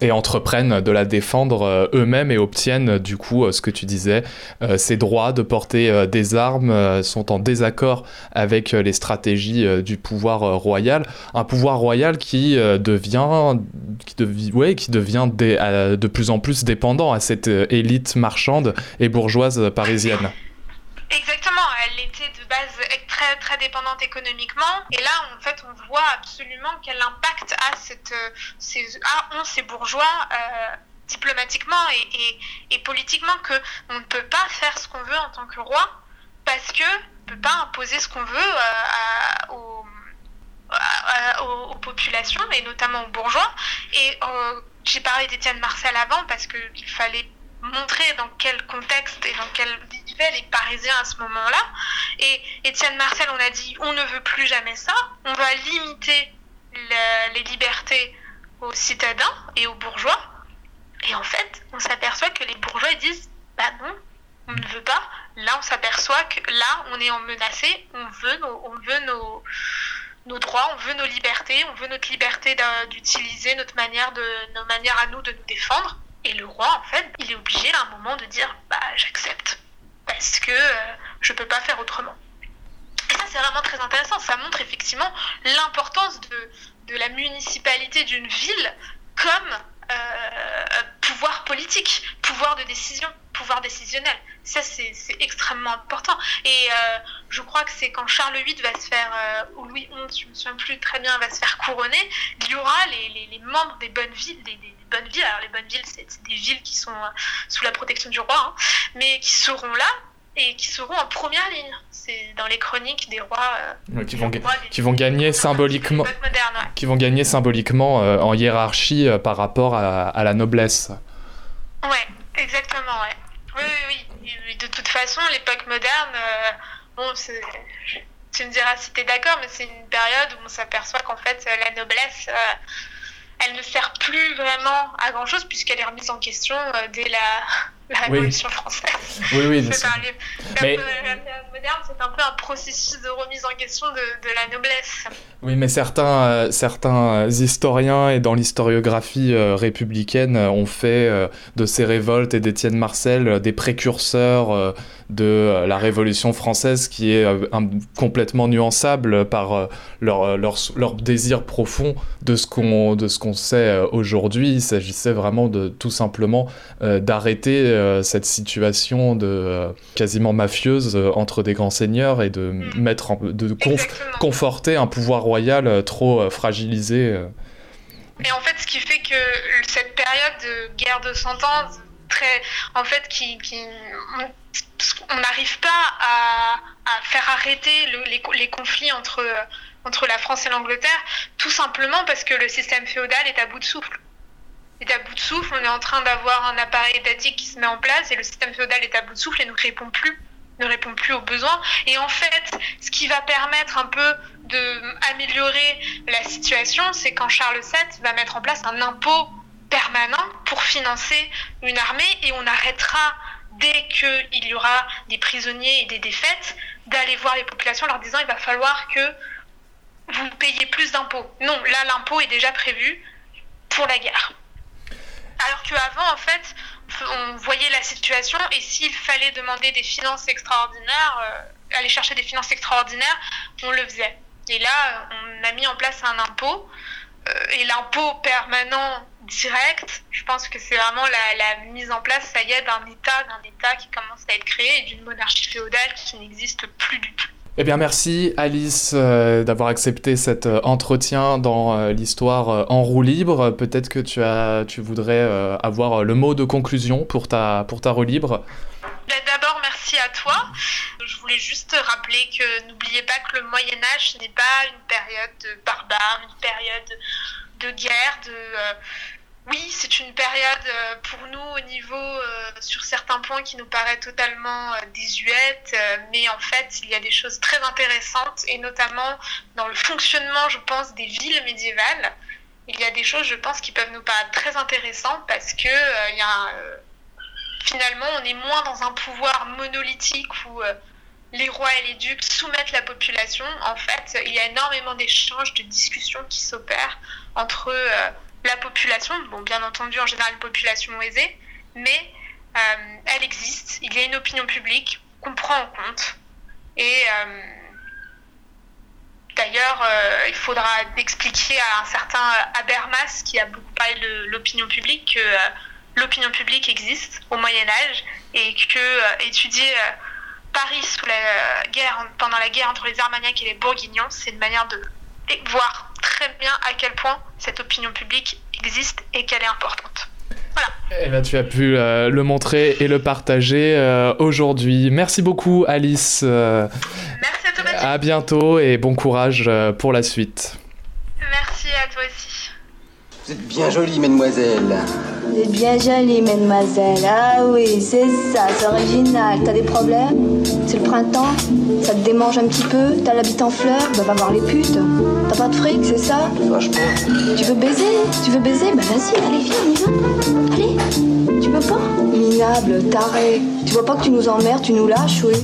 et entreprennent de la défendre euh, eux-mêmes et obtiennent du coup euh, ce que tu disais, euh, ces droits de porter des armes sont en désaccord avec les stratégies du pouvoir royal, un pouvoir royal qui devient, qui, ouais, qui devient de plus en plus dépendant à cette élite marchande et bourgeoise parisienne. Exactement, elle était de base très très dépendante économiquement. Et là en fait on voit absolument quel impact a cette, ces, ont ces bourgeois euh, diplomatiquement et, et, politiquement que on ne peut pas faire ce qu'on veut en tant que roi parce que on peut pas imposer ce qu'on veut euh, aux, aux, populations et notamment aux bourgeois. Et euh, j'ai parlé d'Étienne Marcel avant parce qu'il fallait montrer dans quel contexte et dans quel les Parisiens à ce moment-là. Et Étienne Marcel, on a dit, on ne veut plus jamais ça, on va limiter les libertés aux citadins et aux bourgeois. Et en fait, on s'aperçoit que les bourgeois disent, bah non, on ne veut pas. Là, on s'aperçoit que là, on est en menacé, on veut nos droits, on veut nos libertés, on veut notre liberté d'utiliser notre manière de, nos manières à nous de nous défendre. Et le roi, en fait, il est obligé à un moment de dire bah j'accepte parce que euh, je peux pas faire autrement. Et ça, c'est vraiment très intéressant. Ça montre effectivement l'importance de, de la municipalité d'une ville comme pouvoir politique, pouvoir de décision, pouvoir décisionnel. Ça, c'est extrêmement important. Et euh, je crois que c'est quand Charles VIII va se faire, ou Louis XI, je ne me souviens plus très bien, va se faire couronner, il y aura les, membres des bonnes villes, des, bonnes villes. Alors les bonnes villes, c'est des villes qui sont euh, sous la protection du roi, hein, mais qui seront là et qui seront en première ligne. C'est dans les chroniques des rois. Euh, qui, vont, qui vont gagner symboliquement. Qui vont gagner symboliquement en hiérarchie euh, par rapport à, la noblesse. Ouais, exactement, ouais. Oui, oui, oui. De toute façon, l'époque moderne, bon, tu me diras si tu es d'accord, mais c'est une période où on s'aperçoit qu'en fait, la noblesse elle ne sert plus vraiment à grand chose puisqu'elle est remise en question euh, dès la, la Révolution française. Oui, oui, c'est un, Mais... moderne, c'est un peu un processus de remise en question de, de la noblesse. Oui, mais certains, euh, certains euh, historiens et dans l'historiographie républicaine ont fait de ces révoltes et d'Étienne Marcel des précurseurs de euh, la Révolution française qui est euh, complètement nuançable par euh, leur, leur, leur, désir profond de ce qu'on qu'on sait aujourd'hui. Il s'agissait vraiment de tout simplement d'arrêter cette situation de quasiment mafieuse entre des grands seigneurs et de mm. mettre de conforter un pouvoir royal trop fragilisé. Et en fait, ce qui fait que cette période de guerre de cent ans, très, en fait, qui, qui on n'arrive pas à, faire arrêter les, conflits entre, la France et l'Angleterre, tout simplement parce que le système féodal est à bout de souffle. Est bout de souffle, on est en train d'avoir un appareil étatique qui se met en place et le système féodal est à bout de souffle et ne répond plus ne répond plus aux besoins. Et en fait, ce qui va permettre un peu d'améliorer la situation, c'est quand Charles VII va mettre en place un impôt permanent pour financer une armée et on arrêtera dès qu'il y aura des prisonniers et des défaites, d'aller voir les populations leur disant il va falloir que vous payez plus d'impôts. Non, là l'impôt est déjà prévu pour la guerre. Alors qu'avant, en fait, on voyait la situation et s'il fallait demander des finances extraordinaires, euh, aller chercher des finances extraordinaires, on le faisait. Et là, on a mis en place un impôt euh, et l'impôt permanent direct, je pense que c'est vraiment la, mise en place, ça y est, d'un État, d'un État qui commence à être créé et d'une monarchie féodale qui n'existe plus du tout. Eh bien, merci Alice euh, d'avoir accepté cet euh, entretien dans euh, l'histoire en roue libre. Peut-être que tu, as, tu voudrais avoir le mot de conclusion pour ta, pour ta roue libre. Ben, d'abord, merci à toi. Je voulais juste rappeler que n'oubliez pas que le Moyen Âge n'est pas une période barbare, une période de guerre, de oui, c'est une période euh, pour nous au niveau, euh, sur certains points, qui nous paraît totalement euh, désuète, mais en fait, il y a des choses très intéressantes, et notamment dans le fonctionnement, je pense, des villes médiévales. Il y a des choses, je pense, qui peuvent nous paraître très intéressantes parce que y a, finalement, on est moins dans un pouvoir monolithique où les rois et les ducs soumettent la population. En fait, il y a énormément d'échanges, de discussions qui s'opèrent entre la population, bon, bien entendu, en général, une population aisée, mais euh, elle existe. Il y a une opinion publique qu'on prend en compte. Et euh, d'ailleurs, euh, il faudra expliquer à un certain Habermas, qui a beaucoup parlé de l'opinion publique, que l'opinion publique existe au Moyen-Âge et que étudier. Paris sous la guerre, pendant la guerre entre les Armagnacs et les Bourguignons, c'est une manière de voir très bien à quel point cette opinion publique existe et qu'elle est importante. Voilà. Eh ben, tu as pu euh, le montrer et le partager euh, aujourd'hui. Merci beaucoup Alice. Euh, Merci à toi. À bientôt et bon courage pour la suite. Merci à toi aussi. Vous êtes bien jolie, mademoiselle. Vous êtes bien jolie, mademoiselle. Ah oui, c'est ça, c'est original. T'as des problèmes? C'est le printemps? Ça te démange un petit peu? T'as l'habit en fleurs? Bah va voir les putes. T'as pas de fric, c'est ça? Tu veux baiser? Tu veux baiser? Bah vas-y, allez, viens, on. Allez, tu veux pas? Minable, taré. Tu vois pas que tu nous emmerdes, tu nous lâches, oui.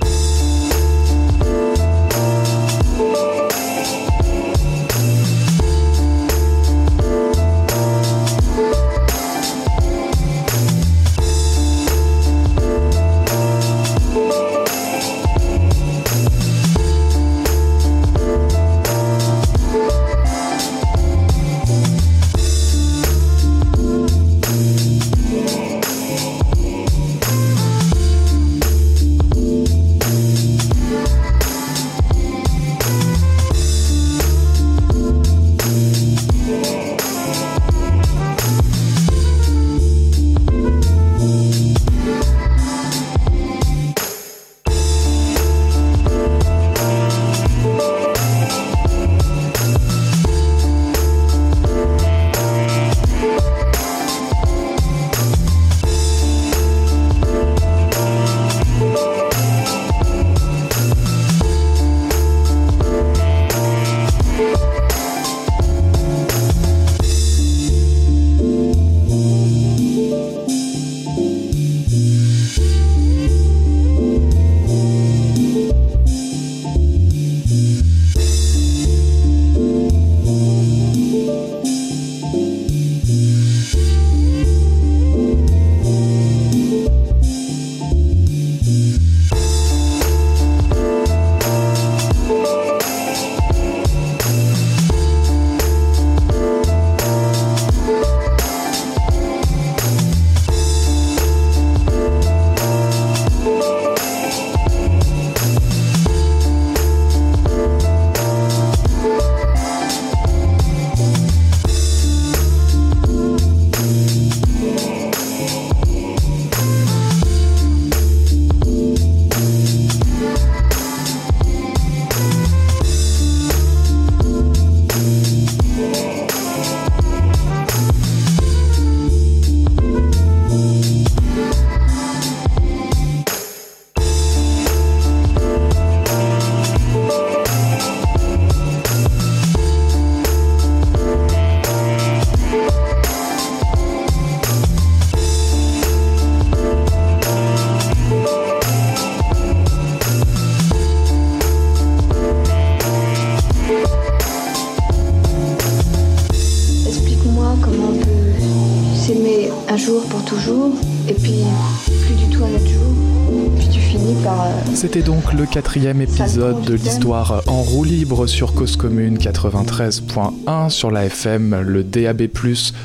Le quatrième épisode de l'histoire en roue libre sur Cause Commune 93.1 sur la FM, le DAB+,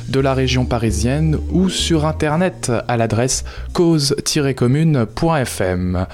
de la région parisienne ou sur internet à l'adresse cause-commune.fm.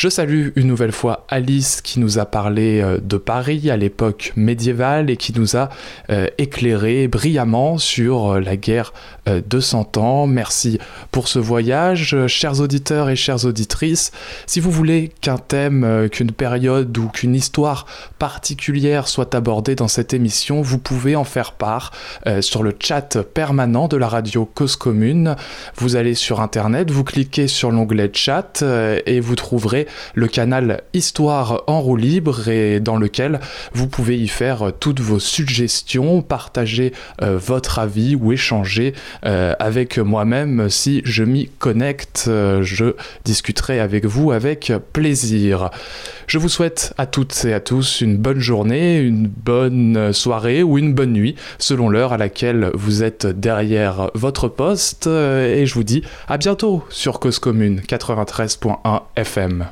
Je salue une nouvelle fois Alice qui nous a parlé euh, de Paris à l'époque médiévale et qui nous a euh, éclairé brillamment sur euh, la guerre de 100 ans. Merci pour ce voyage. Chers auditeurs et chères auditrices, si vous voulez qu'un thème, qu'une période ou qu'une histoire particulière soit abordée dans cette émission, vous pouvez en faire part sur le chat permanent de la radio Cause Commune. Vous allez sur internet, vous cliquez sur l'onglet chat et vous trouverez le canal Histoire en roue libre et dans lequel vous pouvez y faire toutes vos suggestions, partager euh, votre avis ou échanger euh, avec moi-même si je m'y connecte. Euh, je discuterai avec vous avec plaisir. Je vous souhaite à toutes et à tous une bonne journée, une bonne soirée ou une bonne nuit selon l'heure à laquelle vous êtes derrière votre poste et je vous dis à bientôt sur Cause Commune 93.1 FM.